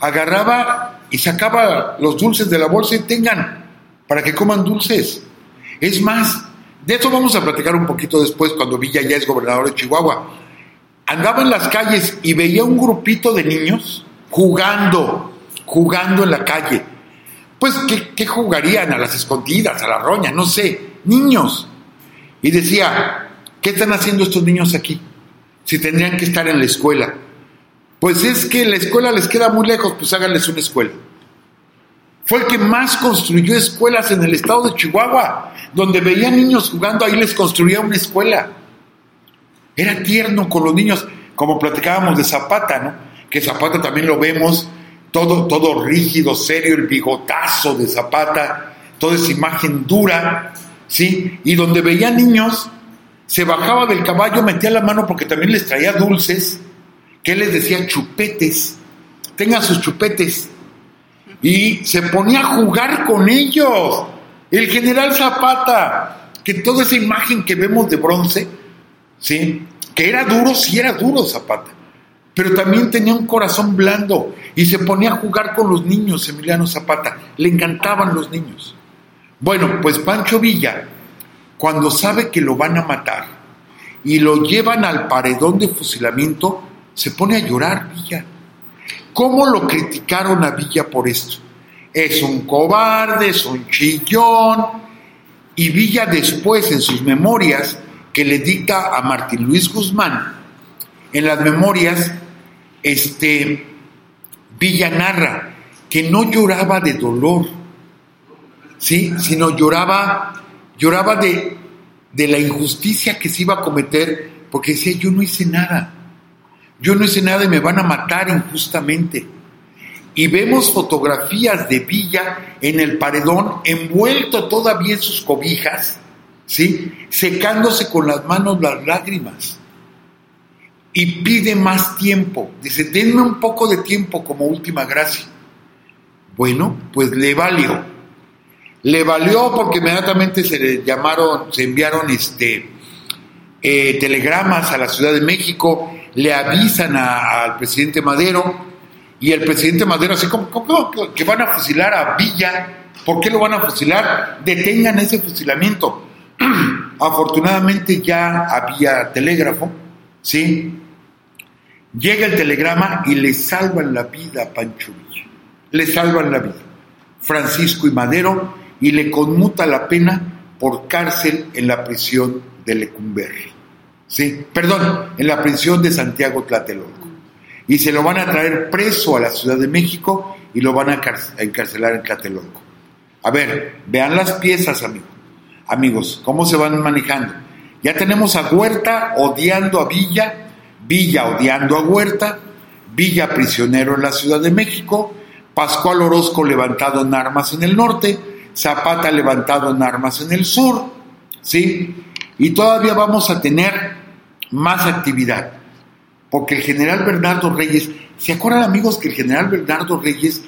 agarraba y sacaba los dulces de la bolsa y tengan para que coman dulces. Es más, de eso vamos a platicar un poquito después cuando Villa ya es gobernador de Chihuahua. Andaba en las calles y veía un grupito de niños jugando, jugando en la calle. Pues, ¿qué, jugarían? A las escondidas, a la roña, no sé, niños. Y decía, ¿qué están haciendo estos niños aquí? Si tendrían que estar en la escuela. Pues es que la escuela les queda muy lejos, pues háganles una escuela. Fue el que más construyó escuelas en el estado de Chihuahua, donde veía niños jugando, ahí les construía una escuela. Era tierno con los niños, como platicábamos de Zapata, ¿no? Que Zapata también lo vemos todo, todo rígido, serio, el bigotazo de Zapata, toda esa imagen dura, ¿sí? Y donde veía niños, se bajaba del caballo, metía la mano porque también les traía dulces, que les decía chupetes, tengan sus chupetes y se ponía a jugar con ellos. El general Zapata, que toda esa imagen que vemos de bronce, ¿sí? que era duro, sí era duro Zapata, pero también tenía un corazón blando y se ponía a jugar con los niños, Emiliano Zapata, le encantaban los niños. Bueno, pues Pancho Villa, cuando sabe que lo van a matar y lo llevan al paredón de fusilamiento, se pone a llorar Villa ¿Cómo lo criticaron a Villa por esto? Es un cobarde, es un chillón. Y Villa después en sus memorias que le dicta a Martín Luis Guzmán, en las memorias, este, Villa narra que no lloraba de dolor, ¿sí? sino lloraba, lloraba de, de la injusticia que se iba a cometer, porque decía, yo no hice nada. Yo no hice nada y me van a matar injustamente. Y vemos fotografías de Villa en el paredón, envuelto todavía en sus cobijas, ¿sí? secándose con las manos las lágrimas. Y pide más tiempo. Dice, denme un poco de tiempo como última gracia. Bueno, pues le valió. Le valió porque inmediatamente se le llamaron, se enviaron este, eh, telegramas a la Ciudad de México le avisan al presidente Madero y el presidente Madero así como, que van a fusilar a Villa, ¿por qué lo van a fusilar? Detengan ese fusilamiento. [CLEARS THROAT] Afortunadamente ya había telégrafo, ¿sí? Llega el telegrama y le salvan la vida a Pancho Villa. Le salvan la vida. Francisco y Madero y le conmuta la pena por cárcel en la prisión de Lecumberri. Sí, perdón, en la prisión de Santiago Tlatelolco. Y se lo van a traer preso a la Ciudad de México y lo van a encarcelar en Tlatelolco. A ver, vean las piezas, amigos. Amigos, cómo se van manejando. Ya tenemos a Huerta odiando a Villa, Villa odiando a Huerta, Villa prisionero en la Ciudad de México, Pascual Orozco levantado en armas en el norte, Zapata levantado en armas en el sur, ¿sí? Y todavía vamos a tener más actividad, porque el general Bernardo Reyes, ¿se acuerdan amigos que el general Bernardo Reyes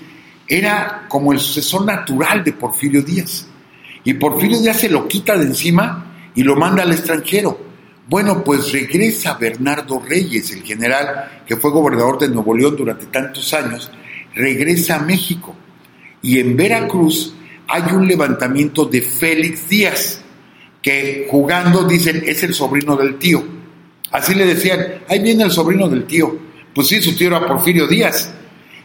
era como el sucesor natural de Porfirio Díaz? Y Porfirio Díaz se lo quita de encima y lo manda al extranjero. Bueno, pues regresa Bernardo Reyes, el general que fue gobernador de Nuevo León durante tantos años, regresa a México. Y en Veracruz hay un levantamiento de Félix Díaz, que jugando dicen es el sobrino del tío. Así le decían, ahí viene el sobrino del tío. Pues sí, su tío era Porfirio Díaz.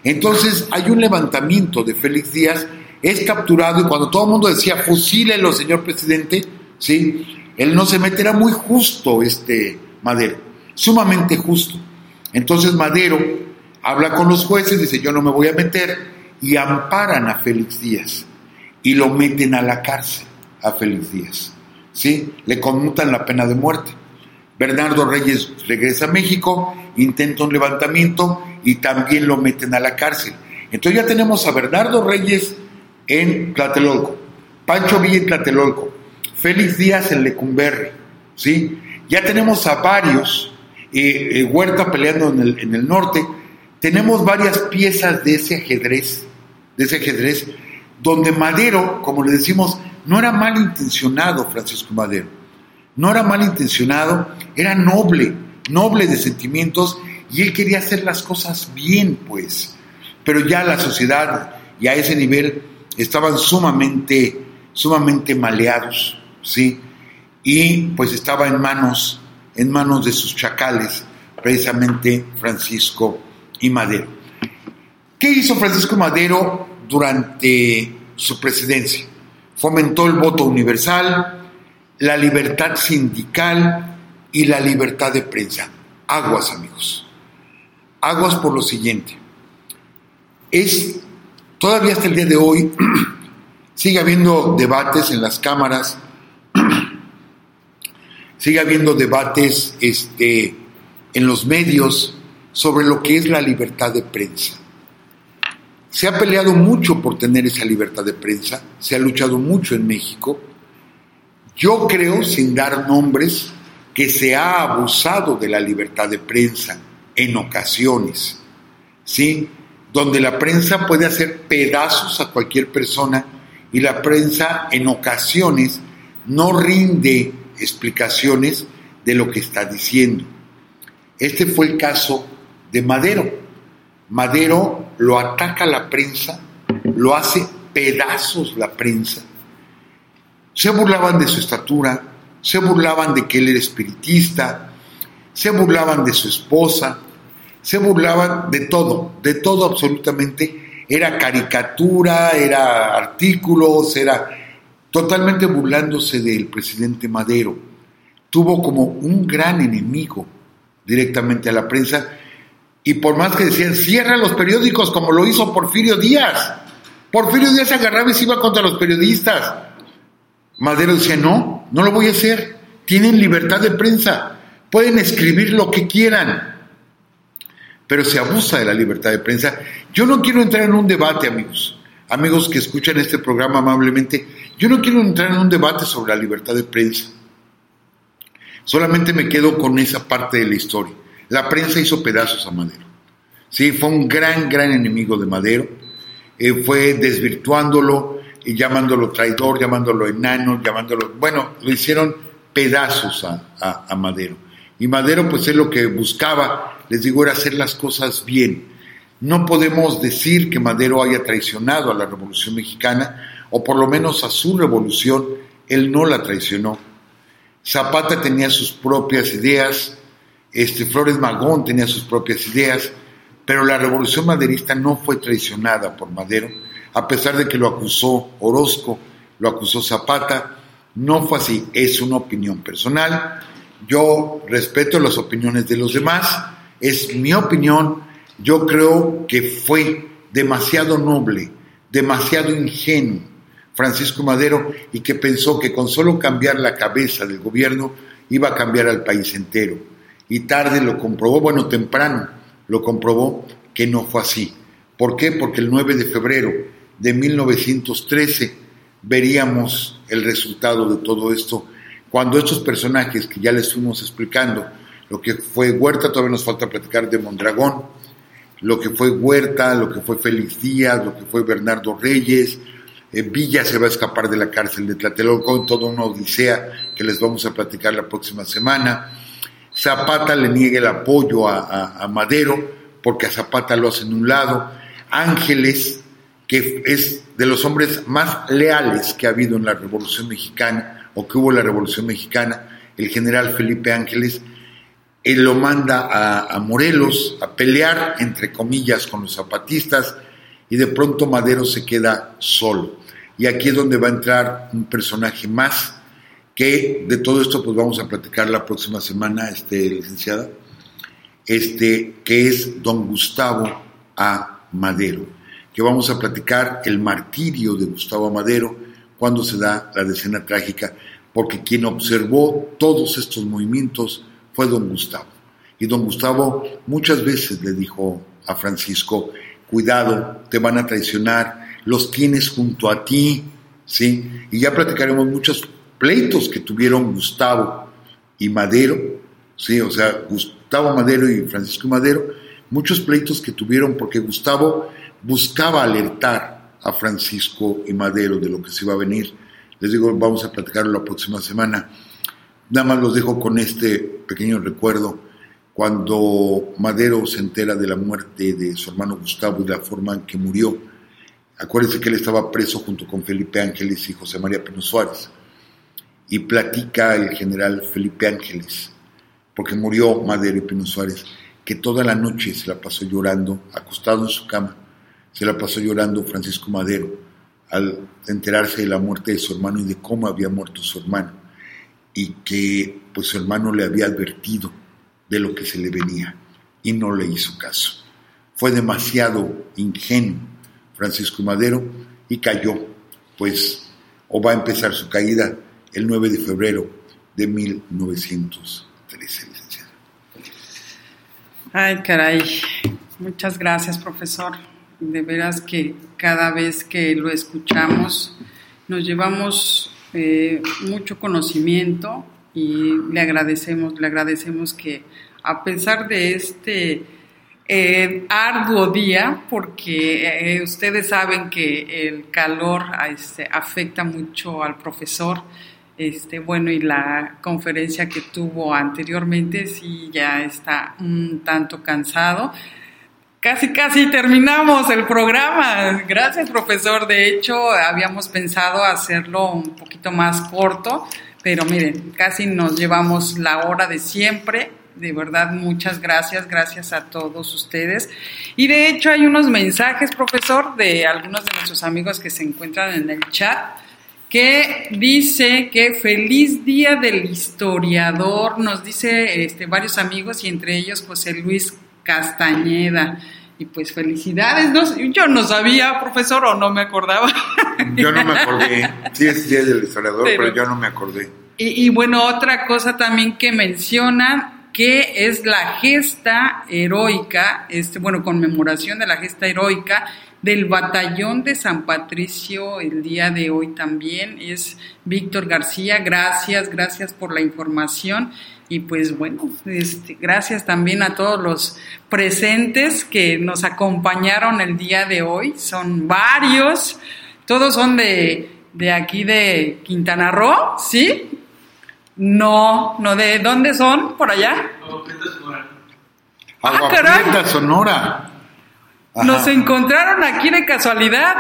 Entonces hay un levantamiento de Félix Díaz, es capturado y cuando todo el mundo decía, fusílelo, señor presidente, ¿sí? Él no se mete, era muy justo este Madero, sumamente justo. Entonces Madero habla con los jueces, dice yo no me voy a meter, y amparan a Félix Díaz y lo meten a la cárcel a Félix Díaz. ¿sí? Le conmutan la pena de muerte. Bernardo Reyes regresa a México, intenta un levantamiento y también lo meten a la cárcel. Entonces ya tenemos a Bernardo Reyes en Tlatelolco, Pancho Villa en Tlatelolco, Félix Díaz en Lecumberri, ¿sí? Ya tenemos a varios, eh, eh, Huerta peleando en el, norte, tenemos varias piezas de ese ajedrez, de ese ajedrez, donde Madero, como le decimos, no era malintencionado Francisco Madero, no era malintencionado, era noble, noble de sentimientos y él quería hacer las cosas bien, pues. Pero ya la sociedad y a ese nivel estaban sumamente, sumamente maleados. ¿sí? Y pues estaba en manos, en manos de sus chacales, precisamente Francisco y Madero. ¿Qué hizo Francisco Madero durante su presidencia? Fomentó el voto universal, la libertad sindical y la libertad de prensa. Aguas, amigos. Aguas por lo siguiente. Es todavía hasta el día de hoy [CLEARS THROAT] sigue habiendo debates en las cámaras [CLEARS THROAT] sigue habiendo debates este, en los medios sobre lo que es la libertad de prensa. Se ha peleado mucho por tener esa libertad de prensa, se ha luchado mucho en México. Yo creo, sin dar nombres, que se ha abusado de la libertad de prensa en ocasiones, ¿sí? Donde la prensa puede hacer pedazos a cualquier persona y la prensa en ocasiones no rinde explicaciones de lo que está diciendo. Este fue el caso de Madero. Madero lo ataca la prensa, lo hace pedazos la prensa. Se burlaban de su estatura, se burlaban de que él era espiritista, se burlaban de su esposa, se burlaban de todo, de todo absolutamente. Era caricatura, era artículos, era totalmente burlándose del presidente Madero. Tuvo como un gran enemigo directamente a la prensa y por más que decían, cierra los periódicos como lo hizo Porfirio Díaz. Porfirio Díaz agarraba y se iba contra los periodistas. Madero decía, no, no lo voy a hacer. Tienen libertad de prensa, pueden escribir lo que quieran, pero se abusa de la libertad de prensa. Yo no quiero entrar en un debate, amigos, amigos que escuchan este programa amablemente, yo no quiero entrar en un debate sobre la libertad de prensa. Solamente me quedo con esa parte de la historia. La prensa hizo pedazos a Madero. Sí, fue un gran, gran enemigo de Madero. Eh, fue desvirtuándolo, y llamándolo traidor, llamándolo enano, llamándolo... Bueno, lo hicieron pedazos a, a Madero. Y Madero, pues es lo que buscaba, les digo, era hacer las cosas bien. No podemos decir que Madero haya traicionado a la Revolución Mexicana, o por lo menos a su revolución, él no la traicionó. Zapata tenía sus propias ideas, este, Flores Magón tenía sus propias ideas, pero la revolución maderista no fue traicionada por Madero, a pesar de que lo acusó Orozco, lo acusó Zapata, no fue así, es una opinión personal, yo respeto las opiniones de los demás, es mi opinión, yo creo que fue demasiado noble, demasiado ingenuo Francisco Madero y que pensó que con solo cambiar la cabeza del gobierno iba a cambiar al país entero. Y tarde lo comprobó, bueno, temprano lo comprobó que no fue así. ¿Por qué? Porque el 9 de febrero de 1913 veríamos el resultado de todo esto cuando estos personajes que ya les fuimos explicando, lo que fue Huerta, todavía nos falta platicar de Mondragón, lo que fue Huerta, lo que fue Félix Díaz, lo que fue Bernardo Reyes, eh, Villa se va a escapar de la cárcel de Tlatelolco, toda una odisea que les vamos a platicar la próxima semana. Zapata le niega el apoyo a, Madero, porque a Zapata lo hacen un lado. Ángeles, que es de los hombres más leales que ha habido en la Revolución Mexicana, o que hubo en la Revolución Mexicana, el general Felipe Ángeles, él lo manda a, Morelos a pelear, entre comillas, con los zapatistas y de pronto Madero se queda solo. Y aquí es donde va a entrar un personaje más, que de todo esto pues vamos a platicar la próxima semana, este, licenciada, este, que es don Gustavo A. Madero, que vamos a platicar el martirio de Gustavo Madero cuando se da la decena trágica, porque quien observó todos estos movimientos fue don Gustavo. Y don Gustavo muchas veces le dijo a Francisco, cuidado, te van a traicionar, los tienes junto a ti, ¿sí? Y ya platicaremos muchos pleitos que tuvieron Gustavo y Madero, ¿sí? O sea, Gustavo Madero y Francisco Madero, muchos pleitos que tuvieron porque Gustavo buscaba alertar a Francisco y Madero de lo que se iba a venir. Les digo, vamos a platicarlo la próxima semana. Nada más los dejo con este pequeño recuerdo. Cuando Madero se entera de la muerte de su hermano Gustavo y de la forma en que murió, acuérdense que él estaba preso junto con Felipe Ángeles y José María Pino Suárez. Y platica el general Felipe Ángeles, porque murió Madero y Pino Suárez, que toda la noche se la pasó llorando, acostado en su cama, se la pasó llorando Francisco Madero al enterarse de la muerte de su hermano y de cómo había muerto su hermano y que pues su hermano le había advertido de lo que se le venía y no le hizo caso. Fue demasiado ingenuo Francisco Madero y cayó, pues, o va a empezar su caída el 9 de febrero de 1913, licenciada. Ay, caray. Muchas gracias, profesor. De veras que cada vez que lo escuchamos nos llevamos eh, mucho conocimiento y le agradecemos, le agradecemos que a pesar de este eh, arduo día, porque eh, ustedes saben que el calor este, afecta mucho al profesor, este, bueno, y la conferencia que tuvo anteriormente sí ya está un tanto cansado. Casi, casi terminamos el programa. Gracias, profesor. De hecho, habíamos pensado hacerlo un poquito más corto, pero miren, casi nos llevamos la hora de siempre. De verdad, muchas gracias, gracias a todos ustedes. Y de hecho hay unos mensajes, profesor, de algunos de nuestros amigos que se encuentran en el chat, que dice que feliz día del historiador, nos dice este, varios amigos y entre ellos José Luis Castañeda. Y pues felicidades, yo no sabía, profesor, o no me acordaba. [LAUGHS] Yo no me acordé, sí es Día del Historiador, pero, yo no me acordé. Y, y, bueno, otra cosa también que mencionan, que es la gesta heroica, este, bueno, conmemoración de la gesta heroica del batallón de San Patricio el día de hoy también, es Víctor García, gracias, gracias por la información. Y pues bueno, este, gracias también a todos los presentes que nos acompañaron el día de hoy. Son varios, todos son de, de aquí de Quintana Roo, ¿sí? No, no, ¿de dónde son? ¿Por allá? Ah, Sonora. Nos encontraron aquí de casualidad.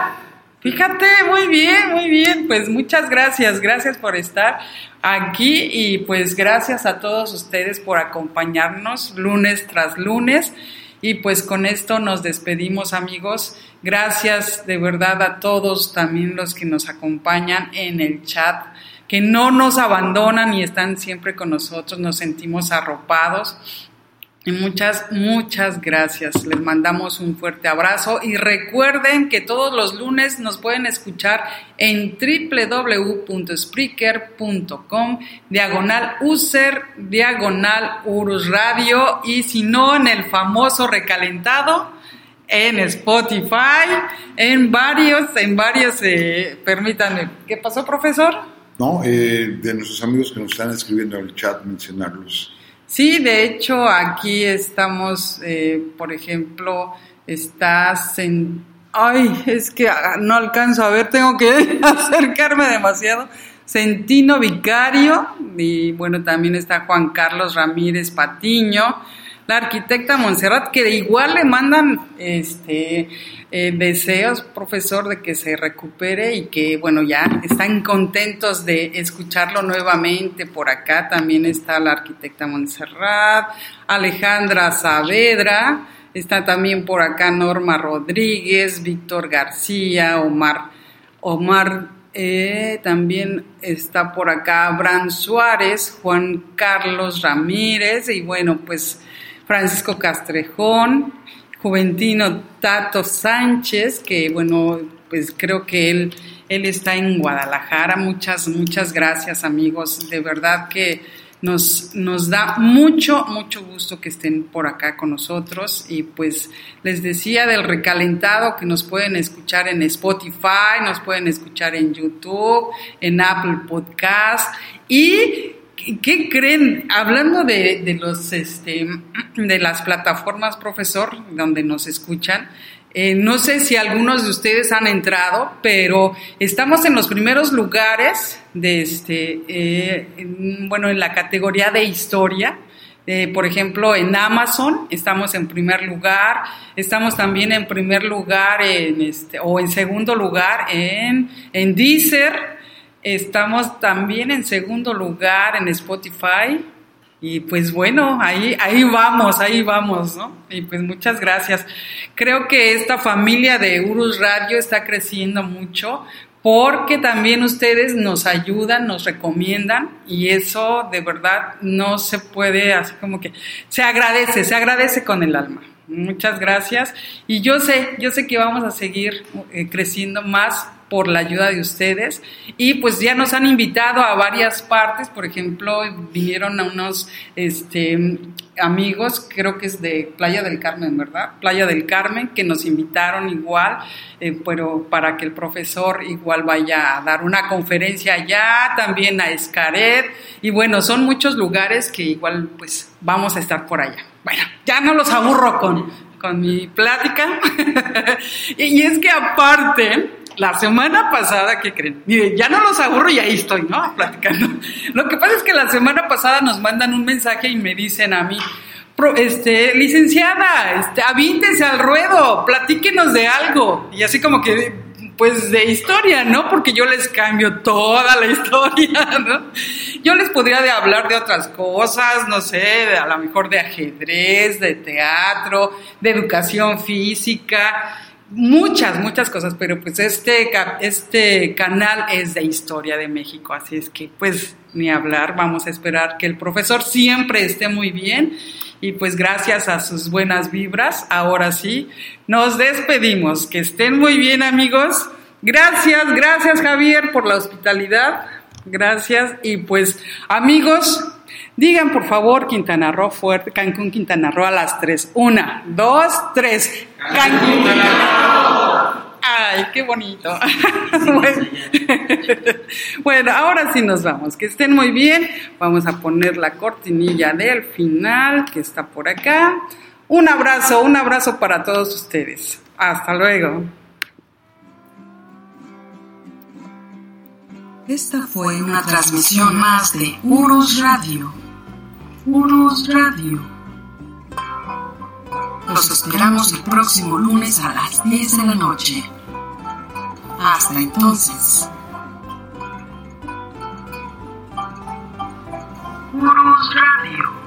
Fíjate, muy bien, muy bien. Pues muchas gracias, gracias por estar aquí y pues gracias a todos ustedes por acompañarnos lunes tras lunes. Y pues con esto nos despedimos amigos. Gracias de verdad a todos también los que nos acompañan en el chat. que no nos abandonan y están siempre con nosotros, nos sentimos arropados. Y muchas, muchas gracias. Les mandamos un fuerte abrazo y recuerden que todos los lunes nos pueden escuchar en www.spreaker.com, diagonal user, diagonal urus radio y si no en el famoso recalentado en Spotify, en varios, en varios, eh, permítanme, ¿qué pasó profesor? No, eh, de nuestros amigos que nos están escribiendo en el chat mencionarlos. Sí, de hecho aquí estamos, eh, por ejemplo, estás en... Ay, es que ah, no alcanzo a ver, tengo que [LAUGHS] acercarme demasiado. Centino Vicario y bueno, también está Juan Carlos Ramírez Patiño, la arquitecta Montserrat, que igual le mandan este eh, deseos, profesor, de que se recupere y que, bueno, ya están contentos de escucharlo nuevamente. Por acá también está la arquitecta Montserrat, Alejandra Saavedra, está también por acá Norma Rodríguez, Víctor García, Omar, Omar eh, también está por acá Abraham Suárez, Juan Carlos Ramírez y bueno, pues Francisco Castrejón, Juventino Tato Sánchez, que bueno, pues creo que él, él está en Guadalajara. Muchas, muchas gracias amigos. De verdad que nos, nos da mucho, mucho gusto que estén por acá con nosotros. Y pues les decía del recalentado que nos pueden escuchar en Spotify, nos pueden escuchar en YouTube, en Apple Podcast y ¿Qué creen? Hablando de, los, este, de las plataformas, profesor, donde nos escuchan, eh, no sé si algunos de ustedes han entrado, pero estamos en los primeros lugares de este, eh, bueno, en la categoría de historia. Eh, por ejemplo, en Amazon estamos en primer lugar, estamos también en primer lugar en este, o en segundo lugar en, en Deezer, Estamos también en segundo lugar en Spotify. Y pues bueno, ahí, ahí vamos, ahí vamos, ¿no? Y pues muchas gracias. Creo que esta familia de Urus Radio está creciendo mucho porque también ustedes nos ayudan, nos recomiendan y eso de verdad no se puede, así como que se agradece, se agradece con el alma. Muchas gracias. Y yo sé, yo sé que vamos a seguir eh, creciendo más por la ayuda de ustedes. Y pues ya nos han invitado a varias partes, por ejemplo, vinieron a unos este, amigos, creo que es de Playa del Carmen, ¿verdad? Playa del Carmen, que nos invitaron igual, eh, pero para que el profesor igual vaya a dar una conferencia allá, también a Escaret, y bueno, son muchos lugares que igual pues vamos a estar por allá. Bueno, ya no los aburro con, con mi plática. [LAUGHS] y es que aparte, la semana pasada, ¿qué creen? ya no los aburro y ahí estoy, ¿no? Platicando. Lo que pasa es que la semana pasada nos mandan un mensaje y me dicen a mí, este, licenciada, este, avíntense al ruedo, platíquenos de algo. Y así como que, pues de historia, ¿no? Porque yo les cambio toda la [LAUGHS] historia, ¿no? Yo les podría de hablar de otras cosas, no sé, a lo mejor de ajedrez, de teatro, de educación física muchas, muchas cosas, pero pues este, este canal es de historia de México, así es que pues ni hablar, vamos a esperar que el profesor siempre esté muy bien y pues gracias a sus buenas vibras, ahora sí, nos despedimos, que estén muy bien amigos, gracias, gracias Javier por la hospitalidad, gracias y pues amigos, Digan, por favor, Quintana Roo fuerte, Cancún, Quintana Roo a las tres. Una, dos, tres. Cancún, Quintana Roo. Ay, qué bonito. [LAUGHS] [LAUGHS] bueno, ahora sí nos vamos. Que estén muy bien. Vamos a poner la cortinilla del final que está por acá. Un abrazo, un abrazo para todos ustedes. Hasta luego. Esta fue una transmisión más de Urus Radio Unos Radio. Los esperamos el próximo lunes a las 10 de la noche. Hasta entonces. Unos Radio.